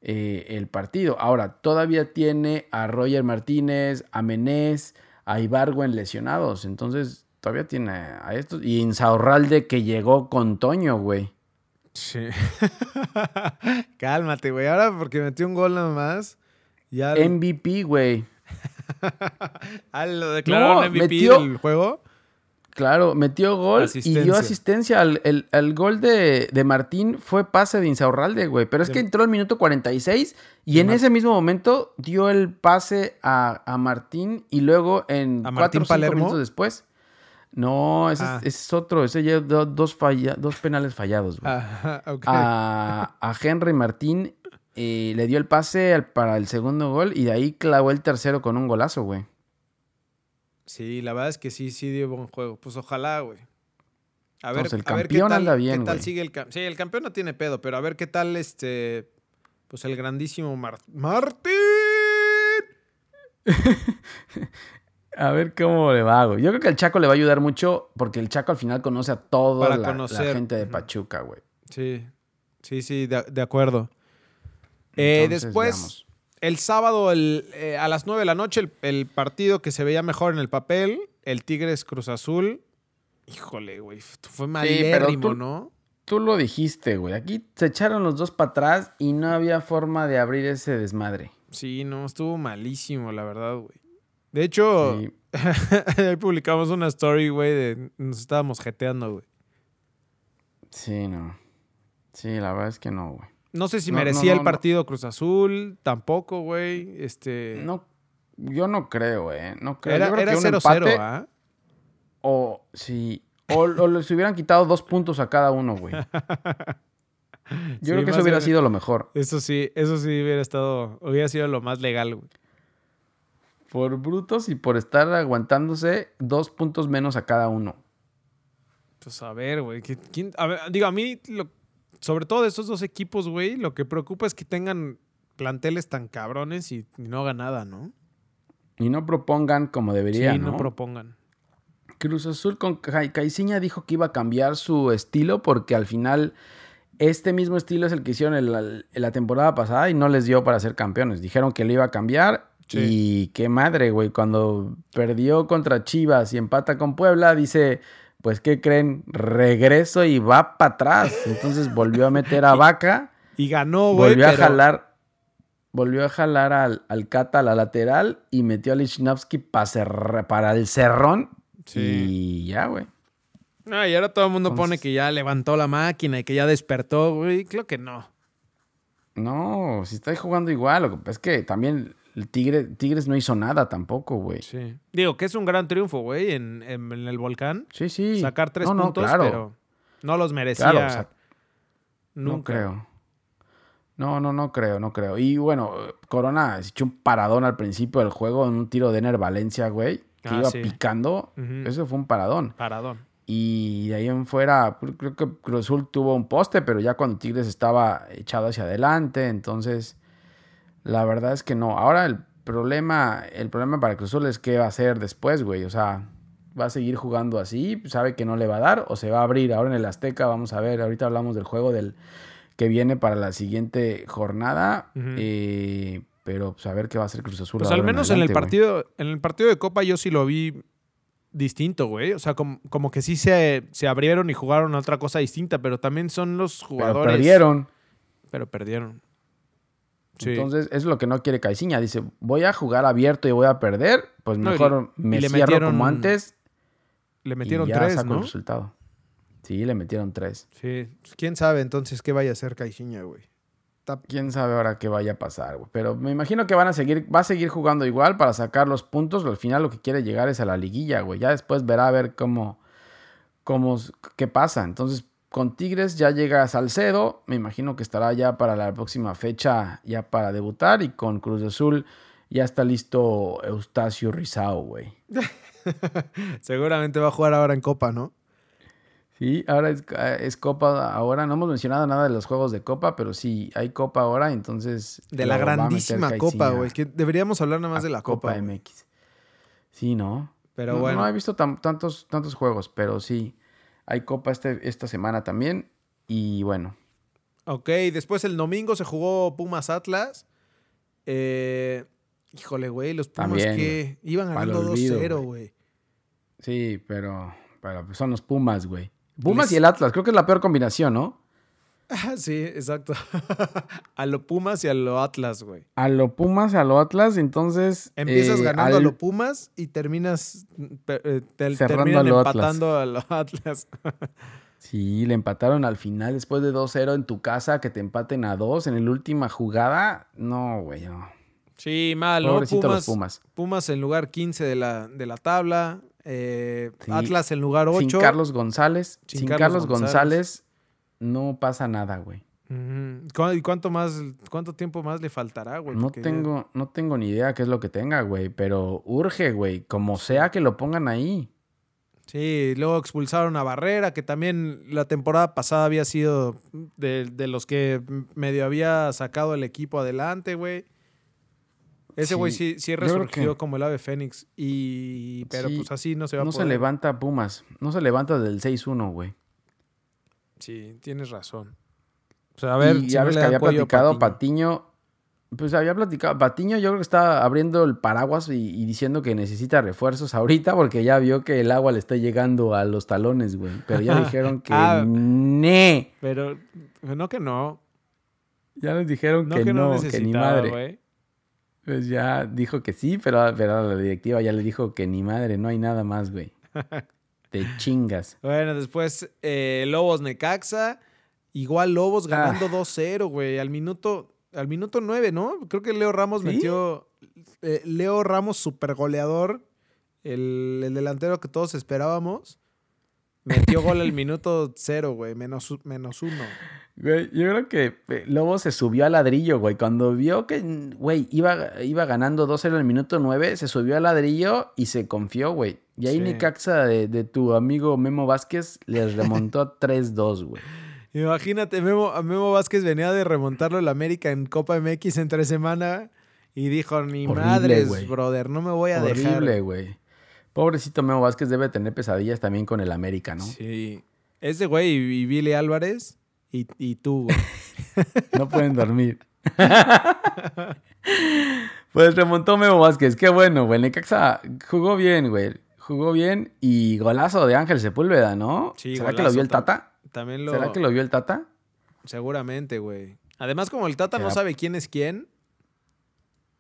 eh, el partido. Ahora, todavía tiene a Roger Martínez, a Menés, a Ibargüen lesionados. Entonces todavía tiene a estos. Y Insaurralde que llegó con Toño, güey. Sí. [laughs] Cálmate, güey. Ahora porque metió un gol nada más. Ya MVP, güey. [laughs] ah, lo declararon No, MVP metió- del juego. Claro, metió gol y dio asistencia. Al, el, el gol de, de Martín fue pase de Insaurralde, güey. Pero es De- que entró al minuto 46 y en ese mismo momento dio el pase a, a Martín y luego en ¿A cuatro o cinco minutos después. No, ese, Ah. es, ese es otro. Ese ya dio dos, falla- dos penales fallados, güey. [laughs] Ok. a, a Henry Martín eh, le dio el pase al- para el segundo gol y de ahí clavó el tercero con un golazo, güey. Sí, la verdad es que sí, sí dio buen juego. Pues ojalá, güey. A ver, Entonces, el a ver qué campeón tal, anda bien, qué tal sigue el campeón. Sí, el campeón no tiene pedo, pero a ver qué tal este. Pues el grandísimo Mar- Martín. [laughs] A ver cómo le va, güey. Yo creo que el Chaco le va a ayudar mucho porque el Chaco al final conoce a toda Para la, la conocer. gente de. Pachuca, güey. Sí, sí, sí, de, de acuerdo. Eh, Entonces, después, veamos. El sábado el, eh, a las 9 de la noche, el, el partido que se veía mejor en el papel, el Tigres Cruz Azul. Híjole, güey, fue malérrimo, tú- ¿no? Tú lo dijiste, güey. Aquí se echaron los dos para atrás y no había forma de abrir ese desmadre. Sí, no, estuvo malísimo, la verdad, güey. De hecho, Sí. [laughs] ahí publicamos una story, güey, de nos estábamos jeteando, güey. Sí, no. Sí, la verdad es que no, güey. No sé si No, merecía no, el partido Cruz Azul, tampoco, güey. Este. No, yo no creo, eh. No creo. era Yo creo era que un 0-0, empate ¿ah? o sí. O, o les hubieran quitado dos puntos a cada uno, güey. [laughs] Yo Sí, creo que eso hubiera sido lo mejor. Eso sí, eso sí hubiera estado, hubiera sido lo más legal, güey. Por brutos y por estar aguantándose dos puntos menos a cada uno. Pues a ver, güey. ¿qui- quién- a ver, digo, a mí, lo- sobre todo de estos dos equipos, güey, lo que preocupa es que tengan planteles tan cabrones y, y no hagan nada, ¿no? Y no propongan como deberían, sí, ¿no? no propongan. Cruz Azul con Ca- Caiciña dijo que iba a cambiar su estilo porque al final este mismo estilo es el que hicieron en la, en la temporada pasada y no les dio para ser campeones. Dijeron que lo iba a cambiar Sí. y qué madre, güey. Cuando perdió contra Chivas y empata con Puebla, dice, pues ¿qué creen? Regreso y va para atrás. Entonces volvió a meter a Vaca, [laughs] Y ganó, güey. volvió a pero- jalar. Volvió a jalar al, al Cata a la lateral y metió a Lichnowsky pa cer- para el cerrón. Sí. Y ya, güey. Y ahora todo el mundo pone que ya levantó la máquina y que ya despertó, güey. Creo que no. No, si está jugando igual. Lo que es que también el Tigre, Tigres no hizo nada tampoco, güey. Sí. Digo que es un gran triunfo, güey, en, en- en el volcán. Sí, sí. Sacar tres No, no, puntos, claro. pero no los merecía Claro, o sea, nunca. No creo. No, no, no creo, no creo. Y bueno, Corona se echó un paradón al principio del juego en un tiro de Ener Valencia, güey. Que Ah, iba sí. picando. Eso fue un paradón. Paradón. Y de ahí en fuera, creo- creo que Cruz Azul tuvo un poste, pero ya cuando Tigres estaba echado hacia adelante, entonces la verdad es que no. Ahora el problema, el problema para Cruz Azul es qué va a hacer después, güey. O sea, va a seguir jugando así, sabe que no le va a dar o se va a abrir. Ahora en el Azteca, vamos a ver, ahorita hablamos del juego del que viene para la siguiente jornada. Eh, pero pues a ver qué va a hacer Cruz Azul. Pues al menos en el partido, en el partido de Copa yo sí lo vi distinto, güey. O sea, como, como que sí se, se abrieron y jugaron a otra cosa distinta, pero también son los Pero jugadores. perdieron. Pero perdieron. Sí. Entonces, es lo que no quiere Caiciña. Dice, voy a jugar abierto y voy a perder. Pues No, mejor le- me le cierro metieron como antes. Le metieron y ya tres, saco el ¿no? resultado. Sí, le metieron tres. Sí. ¿Quién sabe entonces qué vaya a hacer Caixinha, güey? Quién sabe ahora qué vaya a pasar, güey. Pero me imagino que van a seguir, va a seguir jugando igual para sacar los puntos. Al final lo que quiere llegar es a la liguilla, güey. Ya después verá a ver cómo, cómo, qué pasa. Entonces, con Tigres ya llega Salcedo. Me imagino que estará ya para la próxima fecha, ya para debutar. Y con Cruz Azul ya está listo Eustacio Rizao, güey. [laughs] Seguramente va a jugar ahora en Copa, ¿no? Sí, ahora es, es Copa. Ahora no hemos mencionado nada de los juegos de Copa, pero sí, hay Copa ahora, entonces. De la grandísima Copa, güey. Que deberíamos hablar nada más de la Copa. MX. Sí, ¿no? Pero no, bueno. No he visto tan- tantos, tantos juegos, pero sí. Hay Copa este, esta semana también. Y bueno, Ok, después el domingo se jugó Pumas Atlas. Eh, híjole, güey, los Pumas También, que iban ganando olvido, 2-0, güey. sí, pero, pero son los Pumas, güey. Pumas Les- y el Atlas, creo que es la peor combinación, ¿no? [laughs] Sí, exacto. [laughs] a lo Pumas y a lo Atlas, güey. A lo Pumas, a lo Atlas, entonces. Empiezas eh, ganando a lo Pumas y terminas pe- eh, te- Cerrando terminan a lo Atlas. empatando a lo Atlas. [laughs] Sí, le empataron al final después de 2-0 en tu casa, que te empaten a 2 en la última jugada. No, güey, no. sí, mal, ¿no? Pobrecito Pumas, los Pumas. Pumas en lugar 15 de la, de la tabla. eh, Sí. Atlas en lugar 8. Sin Carlos González, Sin sin, Carlos Carlos, González. González, no pasa nada, güey. Ujú. ¿Cu- ¿Y cuánto más, cuánto tiempo más le faltará, güey? No Porque ya- tengo, no tengo ni idea qué es lo que tenga, güey, pero urge, güey, como sea que lo pongan ahí. Sí, luego expulsaron a Barrera, que también la temporada pasada había sido de, de los que medio había sacado el equipo adelante, güey. Ese güey sí, Sí, sí resurgió que- como el ave fénix. Y, pero Sí, pues así no se va No a se poder. levanta Pumas, no se levanta del 6-1, güey. Sí, tienes razón. O sea, a ver, y si ya ves que había platicado Patiño. Patiño. Pues había platicado. Patiño, yo creo que está abriendo el paraguas y, y diciendo que necesita refuerzos ahorita porque ya vio que el agua le está llegando a los talones, güey. Pero ya [laughs] dijeron que Ah. ne. Pero no que no. Ya les dijeron No que, que no, que ni madre. güey. Pues ya dijo que sí, pero, pero la directiva ya le dijo que ni madre, no hay nada más, güey. [laughs] Te chingas. Bueno, después eh, Lobos Necaxa. Igual Lobos ganando Ah. 2-0, güey. Al minuto, al minuto 9, ¿no? Creo que Leo Ramos ¿Sí? metió. eh, Leo Ramos, super goleador. El, el delantero que todos esperábamos. Metió gol al [laughs] minuto 0, güey. Menos, menos uno. Güey, yo creo que eh, Lobo se subió al ladrillo, güey. Cuando vio que, güey, iba, iba ganando 2-0 al minuto 9, se subió al ladrillo y se confió, güey. Y ahí Sí. Necaxa de, de tu amigo Memo Vázquez les remontó 3-2, güey. Imagínate, Memo, a Memo Vázquez venía de remontarlo el América en Copa MX entre semana. Y dijo, ni Horrible, madres, brother, no me voy a dejar. Horrible, güey. Pobrecito Memo Vázquez debe tener pesadillas también con el América, ¿no? Sí. Ese güey y, y Billy Álvarez y, y tú, güey. [laughs] No pueden dormir. [laughs] pues remontó Memo Vázquez. Qué bueno, güey. Necaxa jugó bien, güey. Jugó bien y golazo de Ángel Sepúlveda, ¿no? Sí, ¿Será que lo vio el Tata? También lo. ¿Será que lo vio el Tata? Seguramente, güey. Además, como el Tata no sabe quién es quién,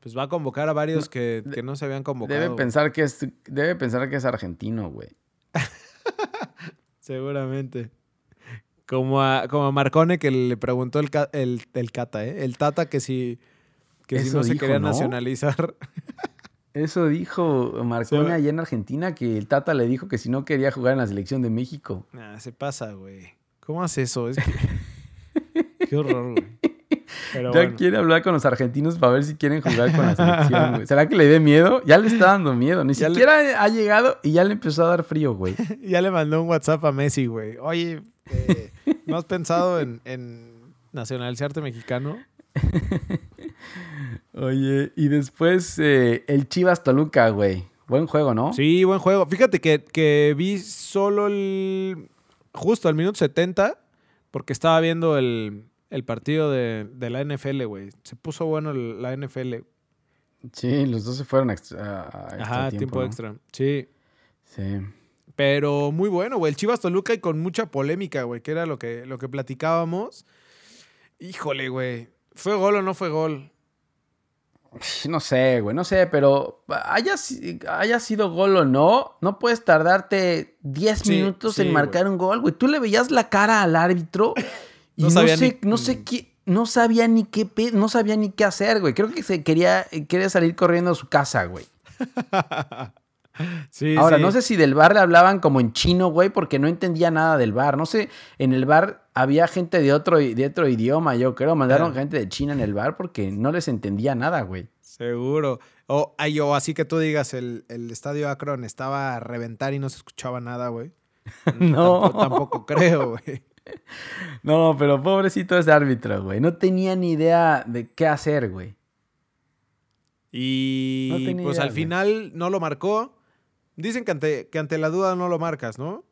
pues va a convocar a varios que, que no se habían convocado. Debe pensar que es, debe pensar que es argentino, güey. [laughs] Seguramente. Como a, como a Marcone que le preguntó el, el, el Cata, ¿eh? El Tata que si, que si no se quería ¿no? nacionalizar. [laughs] Eso dijo Marcone va- allá en Argentina, que el Tata le dijo que si no quería jugar en la selección de México. Nah, se pasa, güey. ¿Cómo hace eso? Es que... [laughs] Qué horror, güey. Pero ya bueno. quiere hablar con los argentinos para ver si quieren jugar con la [laughs] selección, güey. ¿Será que le dé miedo? Ya le está dando miedo. Ni Ya le- siquiera ha llegado y ya le empezó a dar frío, güey. [laughs] Ya le mandó un WhatsApp a Messi, güey. Oye, eh, ¿no has pensado en, en nacionalizarte mexicano? Oye, y después eh, el Chivas Toluca, güey. Buen juego, ¿no? Sí, buen juego. Fíjate que, que vi solo el. Justo al minuto 70, porque estaba viendo el, el partido de, de la NFL, güey. Se puso bueno el- la NFL. Sí, los dos se fueron a extra, a extra Ajá, tiempo, tiempo ¿no? extra. Sí. Sí. Pero muy bueno, güey. El Chivas Toluca y con mucha polémica, güey, que era lo que, lo que platicábamos. Híjole, güey. ¿Fue gol o no fue gol? [laughs] No sé, güey, no sé, pero haya, haya sido gol o no, no puedes tardarte 10 Sí, minutos sí, en marcar un gol, güey. Tú le veías la cara al árbitro [laughs] y No no, sabía sé, ni- no sé qué, no sabía ni qué, no sabía ni qué hacer, güey. Creo que se quería, quería salir corriendo a su casa, güey. [laughs] Sí, Ahora, no sé si del bar le hablaban como en chino, güey, porque no entendía nada del bar. No sé, en el bar había gente de otro, de otro idioma, yo creo. Mandaron Ah. gente de China en el bar porque no les entendía nada, güey. Seguro. O, ay, o así que tú digas, el, el estadio Akron estaba a reventar y no se escuchaba nada, güey. [laughs] No. Tampoco, tampoco creo, güey. [laughs] No, pero pobrecito ese árbitro, güey. No tenía ni idea de qué hacer, güey. Y No pues idea, al güey. final no lo marcó. Dicen que ante, que ante la duda no lo marcas, ¿no?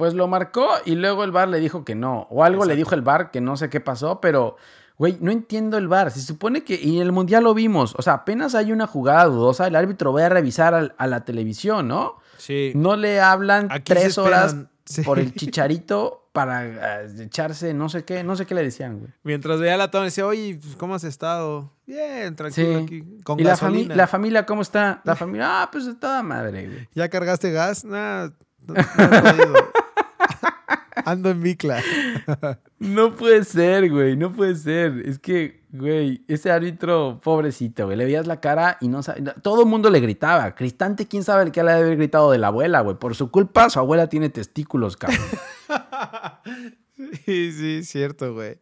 Pues lo marcó y luego el bar le dijo que no. O algo le dijo el bar que no sé qué pasó, pero, güey, no entiendo el bar. Se supone que, y en el mundial lo vimos, o sea, apenas hay una jugada dudosa, el árbitro va a revisar al- a la televisión, ¿no? Sí. No le hablan Aquí tres horas sí. por el [laughs] chicharito para eh, echarse no sé qué, no sé qué le decían, güey. Mientras veía la toma, decía, oye, pues, ¿cómo has estado? Bien, tranquilo Sí. aquí. Con ¿Y la, fami- la familia cómo está? La [laughs] familia, ah, pues de toda madre, güey. ¿Ya cargaste gas? No, no [laughs] podido. Ando en bicla. [laughs] No puede ser, güey, no puede ser. Es que, güey, ese árbitro, pobrecito, güey, le veías la cara y no sabía. Todo el mundo le gritaba. Cristante, quién sabe el que le ha de haber gritado de la abuela, güey. Por su culpa, su abuela tiene testículos, cabrón. [laughs] Sí, sí, cierto, güey.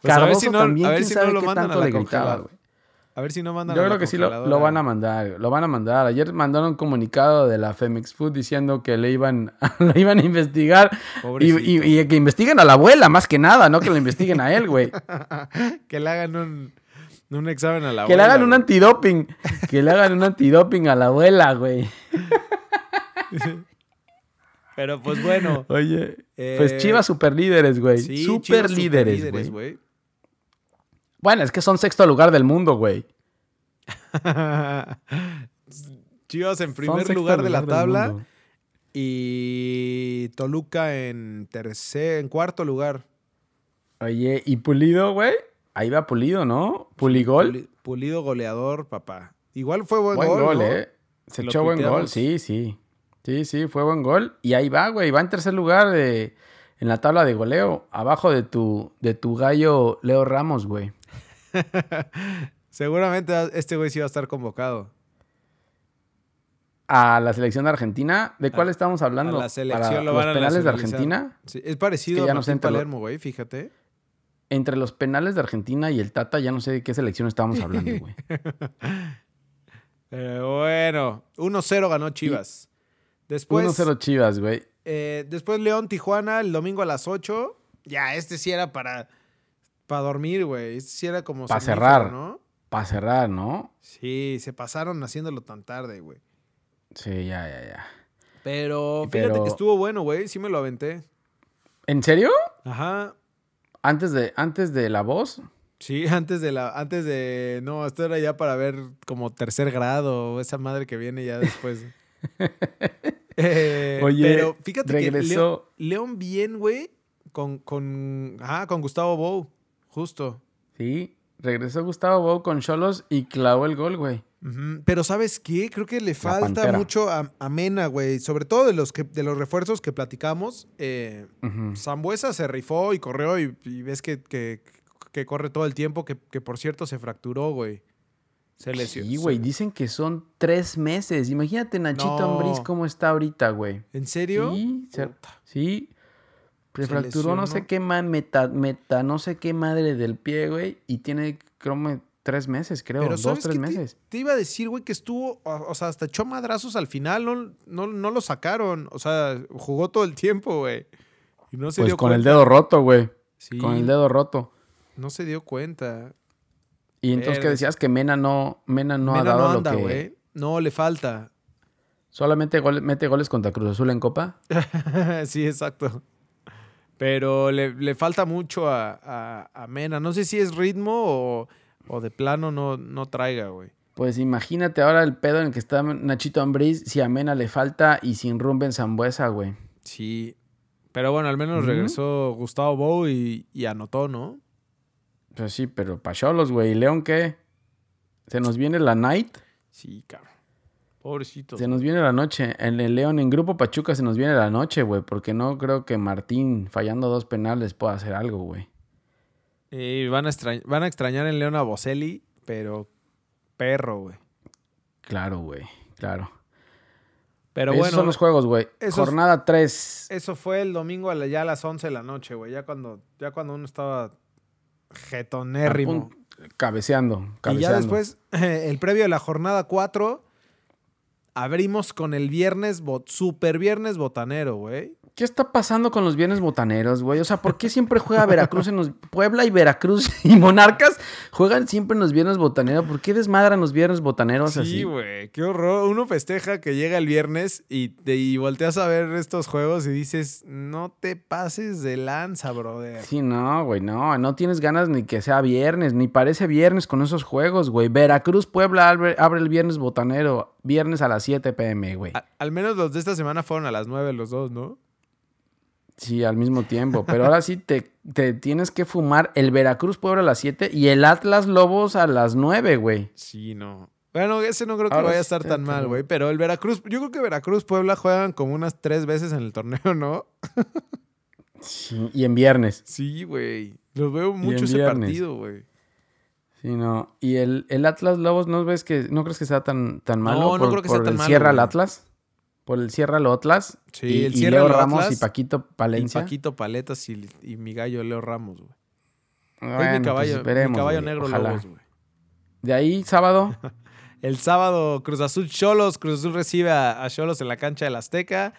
Pues a ver si no, también, a ver quién si sabe no lo qué mandan a tanto la le gritaba, güey. A ver si no mandan Yo a la creo que sí lo, lo van a mandar, lo van a mandar. Ayer mandaron un comunicado de la Femex Food diciendo que le iban, [laughs] lo iban a investigar y, y- y que investiguen a la abuela, más que nada, no que lo investiguen a él, güey. [laughs] que le hagan un, un examen a la que le abuela, hagan un güey. antidoping, que le hagan un antidoping a la abuela, güey. [laughs] Pero pues bueno. Oye, Eh, pues Chivas super líderes, güey. sí, super Chivas líderes, güey. Bueno, es que son sexto lugar del mundo, güey. [laughs] Chivas en primer lugar de la tabla y Toluca en tercer, en cuarto lugar. Oye, ¿y Pulido, güey? Ahí va Pulido, ¿no? Puligol. Puli- Pulido goleador, papá. Igual fue buen, Buen gol, gol, ¿no? ¿eh? Se Lo echó buen gol, sí, sí. Sí, sí, fue buen gol. Y ahí va, güey. Va en tercer lugar de, en la tabla de goleo. Abajo de tu, de tu gallo Leo Ramos, güey. [laughs] Seguramente este güey sí va a estar convocado. A la selección de Argentina. ¿De cuál estamos hablando? A la selección ¿Para lo los van a penales de. Argentina? Sí, es parecido Es que ya a no sé Martín lo- Palermo, güey, fíjate. Entre los penales de Argentina y el Tata, ya no sé de qué selección estamos hablando, [laughs] güey. Pero bueno, 1-0 ganó Chivas. Después, 1-0 Chivas, güey. eh, después León Tijuana el domingo a las 8. Ya, este sí era para, para dormir, güey. Sí era como Pa' somnífero, cerrar. ¿no? Para cerrar, ¿no? Sí, se pasaron haciéndolo tan tarde, güey. Sí, ya, ya, ya. Pero fíjate Pero- que estuvo bueno, güey. Sí me lo aventé. ¿En serio? Ajá. Antes de, antes de la voz. Sí, [laughs] antes de la, antes de. No, esto era ya para ver como tercer grado, o esa madre que viene ya después. [laughs] Eh, Oye, pero fíjate que regresó- León, León bien, güey, con, con, ajá, con Gustavo Bou, justo. Sí, regresó Gustavo Bou con Cholos y clavó el gol, güey. Pero ¿sabes qué? Creo que le falta Pantera. mucho a, a Mena, güey. Sobre todo de los, que, de los refuerzos que platicamos. Eh. Zambuesa se rifó y corrió y, y ves que, que- que corre todo el tiempo, que, que por cierto se fracturó, güey. Se lesionó. Sí, güey, dicen que son tres meses. Imagínate Nachito No. Ambriz cómo está ahorita, güey. ¿En serio? Sí, se, sí. Se, fracturó no sé qué man, meta, meta, no sé qué madre del pie, güey. Y tiene, creo, tres meses, creo. Pero dos, ¿sabes tres qué te- meses. Te, iba a decir, güey, que estuvo, o, o sea, hasta echó madrazos al final, no, no, no lo sacaron. O sea, jugó todo el tiempo, güey. Y no se Pues dio con el dedo roto, güey. Sí, Con el dedo roto. no se dio cuenta. Y entonces que Verga. decías que Mena no, Mena no Mena ha dado no lo anda, que... güey. No, le falta. Solamente mete goles contra Cruz Azul en Copa. [laughs] sí, exacto. Pero le, le falta mucho a, a- a Mena. No sé si es ritmo o, o de plano no, no traiga, güey. Pues imagínate ahora el pedo en el que está Nachito Ambriz, si a Mena le falta y sin Rumben Zambuesa, güey. Sí. Pero bueno, al menos regresó Gustavo Bou y, y anotó, ¿no? Pues sí, pero pa' cholos, güey. ¿Y León qué? ¿Se nos viene la night? Sí, cabrón. Pobrecito. Se nos viene la noche. En el León, en Grupo Pachuca, se nos viene la noche, güey. Porque no creo que Martín, fallando dos penales, pueda hacer algo, güey. Y van, a extrañ- van a extrañar en León a Boselli, pero perro, güey. Claro, güey. Claro. Pero Esos bueno, son los juegos, güey. Jornada 3. eso fue el domingo a la- ya a las 11 de la noche, güey. Ya cuando, ya cuando uno estaba jetonérrimo. Cabeceando, Y cabeceando. ya después, [laughs] el previo de la jornada 4, abrimos con el viernes, bot- super viernes botanero, güey. ¿Qué está pasando con los viernes botaneros, güey? O sea, ¿por qué siempre juega Veracruz en los... Puebla y Veracruz [laughs] y Monarcas juegan siempre en los viernes botaneros? ¿Por qué desmadran los viernes botaneros así? Sí, güey, qué horror. Uno festeja que llega el viernes y, te, y volteas a ver estos juegos y dices, no te pases de lanza, brother. Sí, no, güey, no. No tienes ganas ni que sea viernes, ni parece viernes con esos juegos, güey. Veracruz, Puebla abre, abre el viernes botanero. Viernes a las 7 pm, güey. A- al menos los de esta semana fueron a las 9 los dos, ¿no? Sí, al mismo tiempo. Pero ahora sí te, te tienes que fumar el Veracruz, Puebla a las 7 y el Atlas Lobos a las 9, güey. Sí, no. Bueno, ese no creo que Ahora vaya a estar tan mal, güey. Pero el Veracruz, yo creo que Veracruz, Puebla juegan como unas tres veces en el torneo, ¿no? Sí, y en viernes. Sí, güey. Los veo mucho ese viernes. partido, güey. Sí, no. Y el, el Atlas Lobos, ¿no ves que no crees que sea tan, tan malo? No, no por, creo que por sea tan el malo, Cierra al. Atlas. Por el Cierra al Atlas. Sí, y, el y Cierra Leo Ramos Atlas y Paquito Y Palencia. Paquito Paletas y, y mi gallo Leo Ramos, güey. Bueno, es mi pues caballo, mi caballo negro ojalá. Lobos, güey. De ahí, sábado. [laughs] El sábado, Cruz Azul Cholos. Cruz Azul recibe a a Cholos en la cancha del Azteca.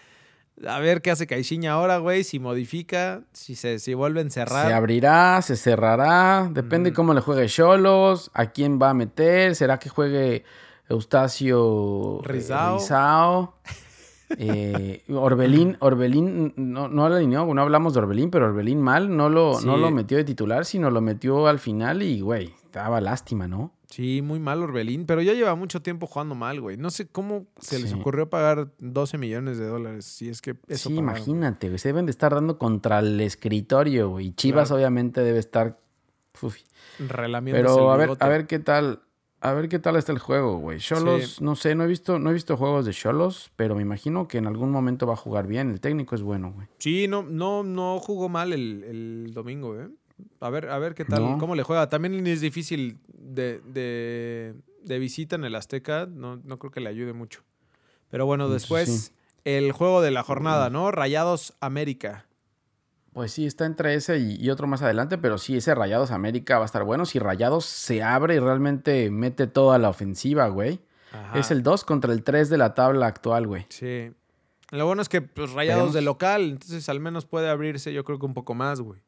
A ver qué hace Caixinha ahora, güey. Si modifica, si se si vuelve a encerrar. Se abrirá, se cerrará. Depende Ujú. cómo le juegue Cholos. A quién va a meter. ¿Será que juegue Eustacio eh, Rizao. [laughs] Eh, Orbelín, Orbelín, no, no alineó, no hablamos de Orbelín, pero Orbelín mal, no lo, no lo metió de titular, sino lo metió al final y, güey, daba lástima, ¿no? Sí, muy mal Orbelín, pero ya lleva mucho tiempo jugando mal, güey. No sé cómo se les ocurrió pagar 12 millones de dólares, si es que eso sí, pagaron. imagínate, güey, se deben de estar dando contra el escritorio, güey. y Chivas Claro. obviamente debe estar... uf, Pero a ver, a ver qué tal, a ver qué tal está el juego, güey. Cholos, Sí. no sé, no he visto, no he visto juegos de Cholos, pero me imagino que en algún momento va a jugar bien. El técnico es bueno, güey. Sí, no, no, no jugó mal el, el domingo, ¿eh? A ver, a ver qué tal, No. cómo le juega. También es difícil de, de, de visita en el Azteca, no, no creo que le ayude mucho. Pero bueno, después sí. el juego de la jornada, ¿no? Rayados América. Pues sí, está entre ese y, y otro más adelante, pero sí, ese Rayados América va a estar bueno. Si Rayados se abre y realmente mete toda la ofensiva, güey. Ajá. Es el 2 contra el 3 de la tabla actual, güey. Sí. Lo bueno es que pues, Rayados de local, entonces al menos puede abrirse yo creo que un poco más, güey.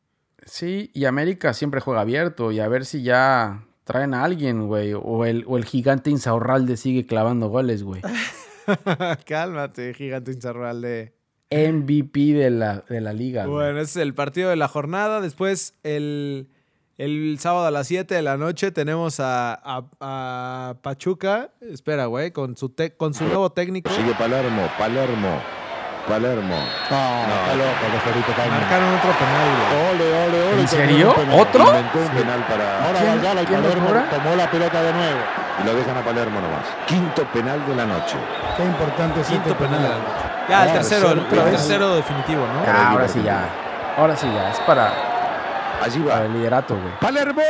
Sí, y América siempre juega abierto y a ver si ya traen a alguien, güey. O el, o el gigante Insaurralde sigue clavando goles, güey. [laughs] Cálmate, gigante Inzarralde. MVP de la, de la liga. güey. Bueno, ese es el partido de la jornada. Después, el, el sábado a las 7 de la noche, tenemos a, a- a Pachuca. Espera, güey, con su, te- con su nuevo técnico. Sigue Palermo, Palermo, Palermo. No, está loco. Marcaron otro penal, güey. Ole, ole, ole. ¿En serio? penal. ¿Otro? Inventó un penal para... Ahora ¿Quién- Ayala y quién lo Palermo tomó la pelota de nuevo. Y lo dejan a Palermo nomás. Quinto penal de la noche. Qué importante es Quinto este penal de la noche. Ya, el tercero, el, tercero, el ¿ves? tercero definitivo, ¿no? Ah, ahora sí ya. Ahora sí ya. Es para, Allí para va. el liderato, güey. Palermo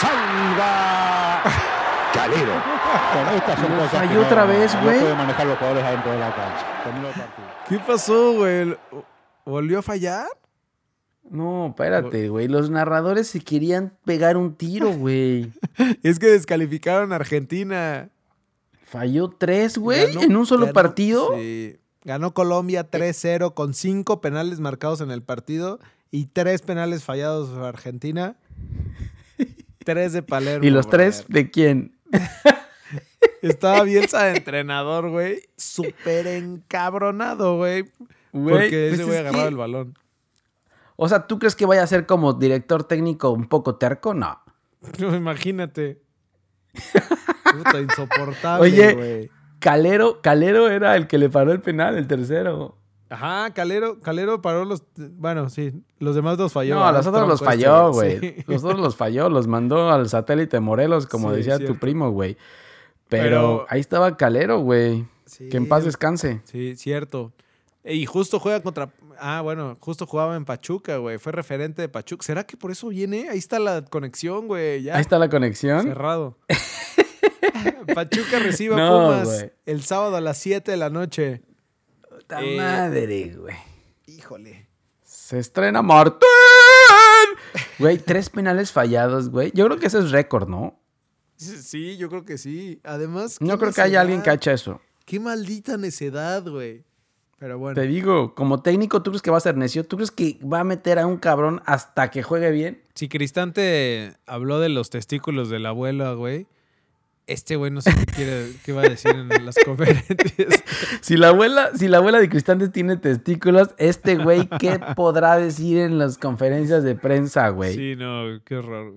salva. [laughs] Calero. Con estas son Lo cosas que falló otra vez, no güey. puede manejar los jugadores adentro de la cancha. ¿Qué pasó, güey? ¿Volvió a fallar? No, espérate, güey. Los narradores se querían pegar un tiro, güey. [laughs] Es que descalificaron a Argentina. Falló tres, güey, en un solo ganó- partido. Sí. Ganó Colombia 3-0 con cinco penales marcados en el partido y tres penales fallados a Argentina. Tres de Palermo. ¿Y los tres brother. de quién? [laughs] Estaba Bielsa de entrenador, güey. Súper encabronado, güey. Porque pues ese güey agarraba que- el balón. O sea, ¿tú crees que vaya a ser como director técnico un poco terco? No. [laughs] No, imagínate. Puta, insoportable, Oye. güey. Calero, Calero era el que le paró el penal, el tercero. Ajá, Calero, Calero paró los. Bueno, sí, los demás los falló. No, ¿verdad? los otros los falló, [laughs] güey. Sí. Los otros los falló, los mandó al satélite Morelos, como Sí, decía cierto. tu primo, güey. Pero, Pero- ahí estaba Calero, güey. Sí. Que en paz descanse. Sí, cierto. Y justo juega contra. Ah, bueno, justo jugaba en Pachuca, güey. Fue referente de Pachuca. ¿Será que por eso viene? Ahí está la conexión, güey. Ya. Ahí está la conexión. Cerrado. [laughs] Pachuca recibe a No, Pumas el sábado a las 7 de la noche. Puta Eh, madre, güey. Híjole. Se estrena Martín. Güey, tres penales fallados, güey. Yo creo que ese es récord, ¿no? Sí, yo creo que sí. Además. No creo que haya alguien que hacha eso. Qué maldita necedad, güey. Pero bueno. Te digo, como técnico, ¿tú crees que va a ser necio? ¿Tú crees que va a meter a un cabrón hasta que juegue bien? Si Cristante habló de los testículos de la abuela, güey. Este güey no sé qué quiere, qué va a decir en las conferencias. [laughs] Si la abuela, si la abuela de Cristantes tiene testículos, este güey, ¿qué podrá decir en las conferencias de prensa, güey? Sí, no, qué horror.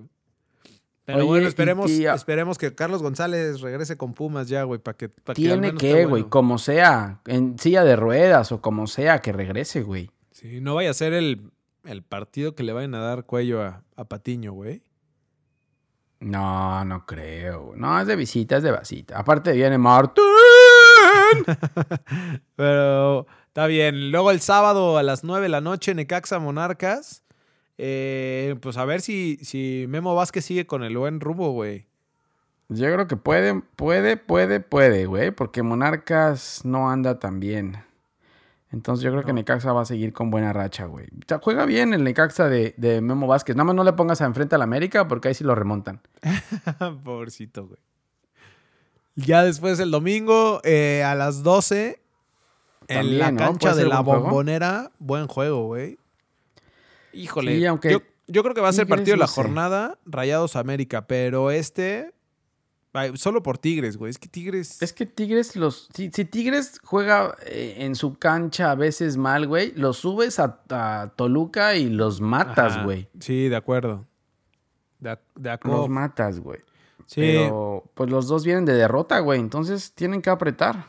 Pero Oye, bueno, esperemos, esperemos que Carlos González regrese con Pumas ya, güey, para que, pa' Tiene que, güey, bueno. como sea, en silla de ruedas o como sea, que regrese, güey. Sí, no vaya a ser el, el partido que le vayan a dar cuello a, a Patiño, güey. No, no creo. No, es de visita, es de vasita. Aparte viene Martín. [laughs] Pero está bien. Luego el sábado a las 9 de la noche, Necaxa Monarcas. Eh, pues a ver si, si Memo Vázquez sigue con el buen rumbo, güey. Yo creo que puede, puede, puede, puede, güey, porque Monarcas no anda tan bien. Entonces yo creo que Necaxa va a seguir con buena racha, güey. O sea, juega bien el Necaxa de, de Memo Vázquez. Nada más no le pongas a enfrente al América porque ahí sí lo remontan. [laughs] Pobrecito, güey. Ya después el domingo a las 12 en la ¿no? cancha ¿Puede de la buen juego? bombonera. Buen juego, güey. Híjole. Sí, aunque yo, yo creo que va a ser partido de la jornada Rayados América, pero este ay, solo por Tigres, güey. Es que Tigres Es que Tigres los... Si, si Tigres juega eh, en su cancha a veces mal, güey, los subes a, a Toluca y los matas, Ajá. güey. Sí, de acuerdo. De, de Los acuerdo. matas, güey. Sí. Pero pues los dos vienen de derrota, güey. Entonces tienen que apretar.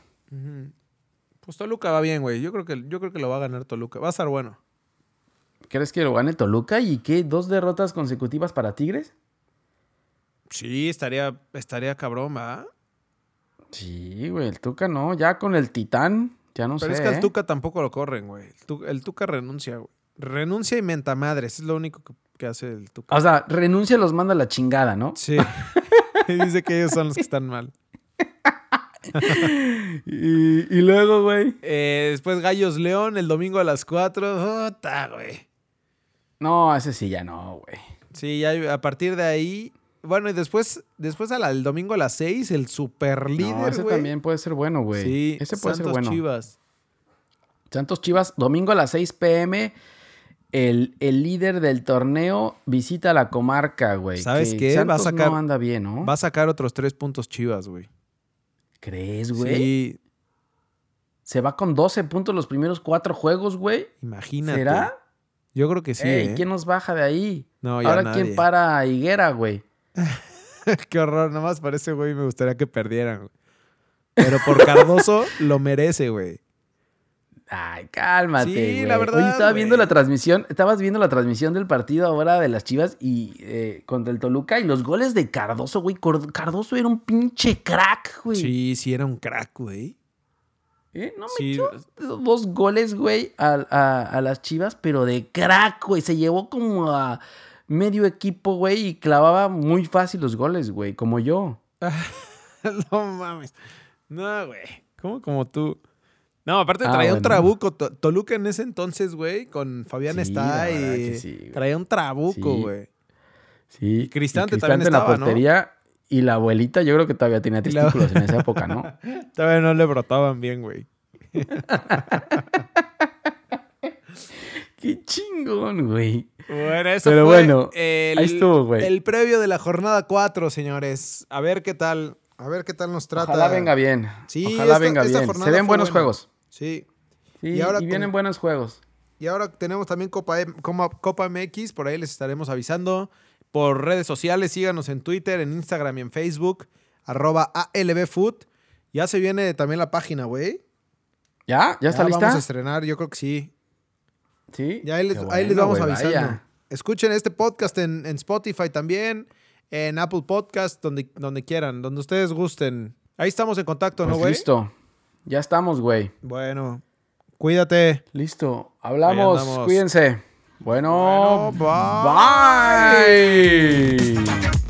Pues Toluca va bien, güey. Yo creo que yo creo que lo va a ganar Toluca. Va a estar bueno. ¿Crees que lo gane Toluca? ¿Y qué? ¿Dos derrotas consecutivas para Tigres? Sí, estaría estaría cabrón, ¿va? Sí, güey. El Tuca no. Ya con el Titán, ya no Pero sé. es que al ¿eh? Tuca tampoco lo corren, güey. El, Tu- el Tuca renuncia, güey. Renuncia y menta madres. Es lo único que, que hace el Tuca. O sea, renuncia los manda a la chingada, ¿no? Sí. [laughs] Y Dice que ellos son los que están mal. [laughs] Y, y luego, güey. Eh, después Gallos León, el domingo a las 4. Ota, güey. No, ese sí ya no, güey. Sí, ya a partir de ahí. Bueno, y después, después a la- el domingo a las 6, el super líder, No, ese también puede ser bueno, güey. Sí, ese puede Santos ser bueno. Chivas. Santos Chivas, domingo a las 6 pm. El, el líder del torneo visita la comarca, güey. ¿Sabes que qué? Va a Santos sacar- no anda bien, ¿no? Va a sacar otros tres puntos Chivas, güey. ¿Crees, güey? Sí, Se va con 12 puntos los primeros cuatro juegos, güey. imagínate. ¿Será? Yo creo que sí. Ey, ¿eh? ¿quién nos baja de ahí? No, ya Ahora, nadie. ¿quién para a Higuera, güey? [laughs] Qué horror, nada más para ese güey me gustaría que perdieran. Pero por Cardoso [laughs] lo merece, güey. Ay, cálmate, Sí, la verdad, Oye, estaba viendo la transmisión, estabas viendo la transmisión del partido ahora de las Chivas y eh, contra el Toluca y los goles de Cardoso, güey. Cardoso era un pinche crack, güey. Sí, sí, era un crack, güey. ¿Eh? No Sí. metió dos goles, güey, a, a- a las Chivas, pero de crack, güey. Se llevó como a medio equipo, güey, y clavaba muy fácil los goles, güey, como yo. [laughs] no mames. No, güey. ¿Cómo como tú? No, aparte Ah, traía un trabuco. To- Toluca en ese entonces, güey, con Fabián Sí, está la y sí, traía un trabuco, güey. Sí. Cristante y también en la estaba, ¿no? portería. Y la abuelita, yo creo que todavía tenía la- testículos en esa [laughs] época, ¿no? Todavía no le brotaban bien, güey. [laughs] Qué chingón, güey. Bueno, eso Pero fue bueno, el, ahí estuvo, güey. El previo de la jornada 4, señores. A ver qué tal. A ver qué tal nos trata. Ojalá venga bien. Sí, Ojalá esta- venga esta bien. Se ven buenos buena. juegos. Sí. Sí, Y y, ahora vienen con- buenos juegos. Y ahora tenemos también Copa, Copa MX, por ahí les estaremos avisando. Por redes sociales, síganos en Twitter, en Instagram y en Facebook, arroba ALBFood. Ya se viene también la página, güey. ¿Ya? ¿Ya está Ya lista? Vamos a estrenar, yo creo que sí. Sí. Ya ahí les, ahí vamos güey, avisando. vaya. Escuchen este podcast en, en Spotify también, en Apple Podcast, donde, donde quieran, donde ustedes gusten. Ahí estamos en contacto, ¿no, Pues güey? listo. Ya estamos, güey. Bueno, cuídate. Listo. Hablamos. Cuídense. Bueno, Bueno, bye. bye.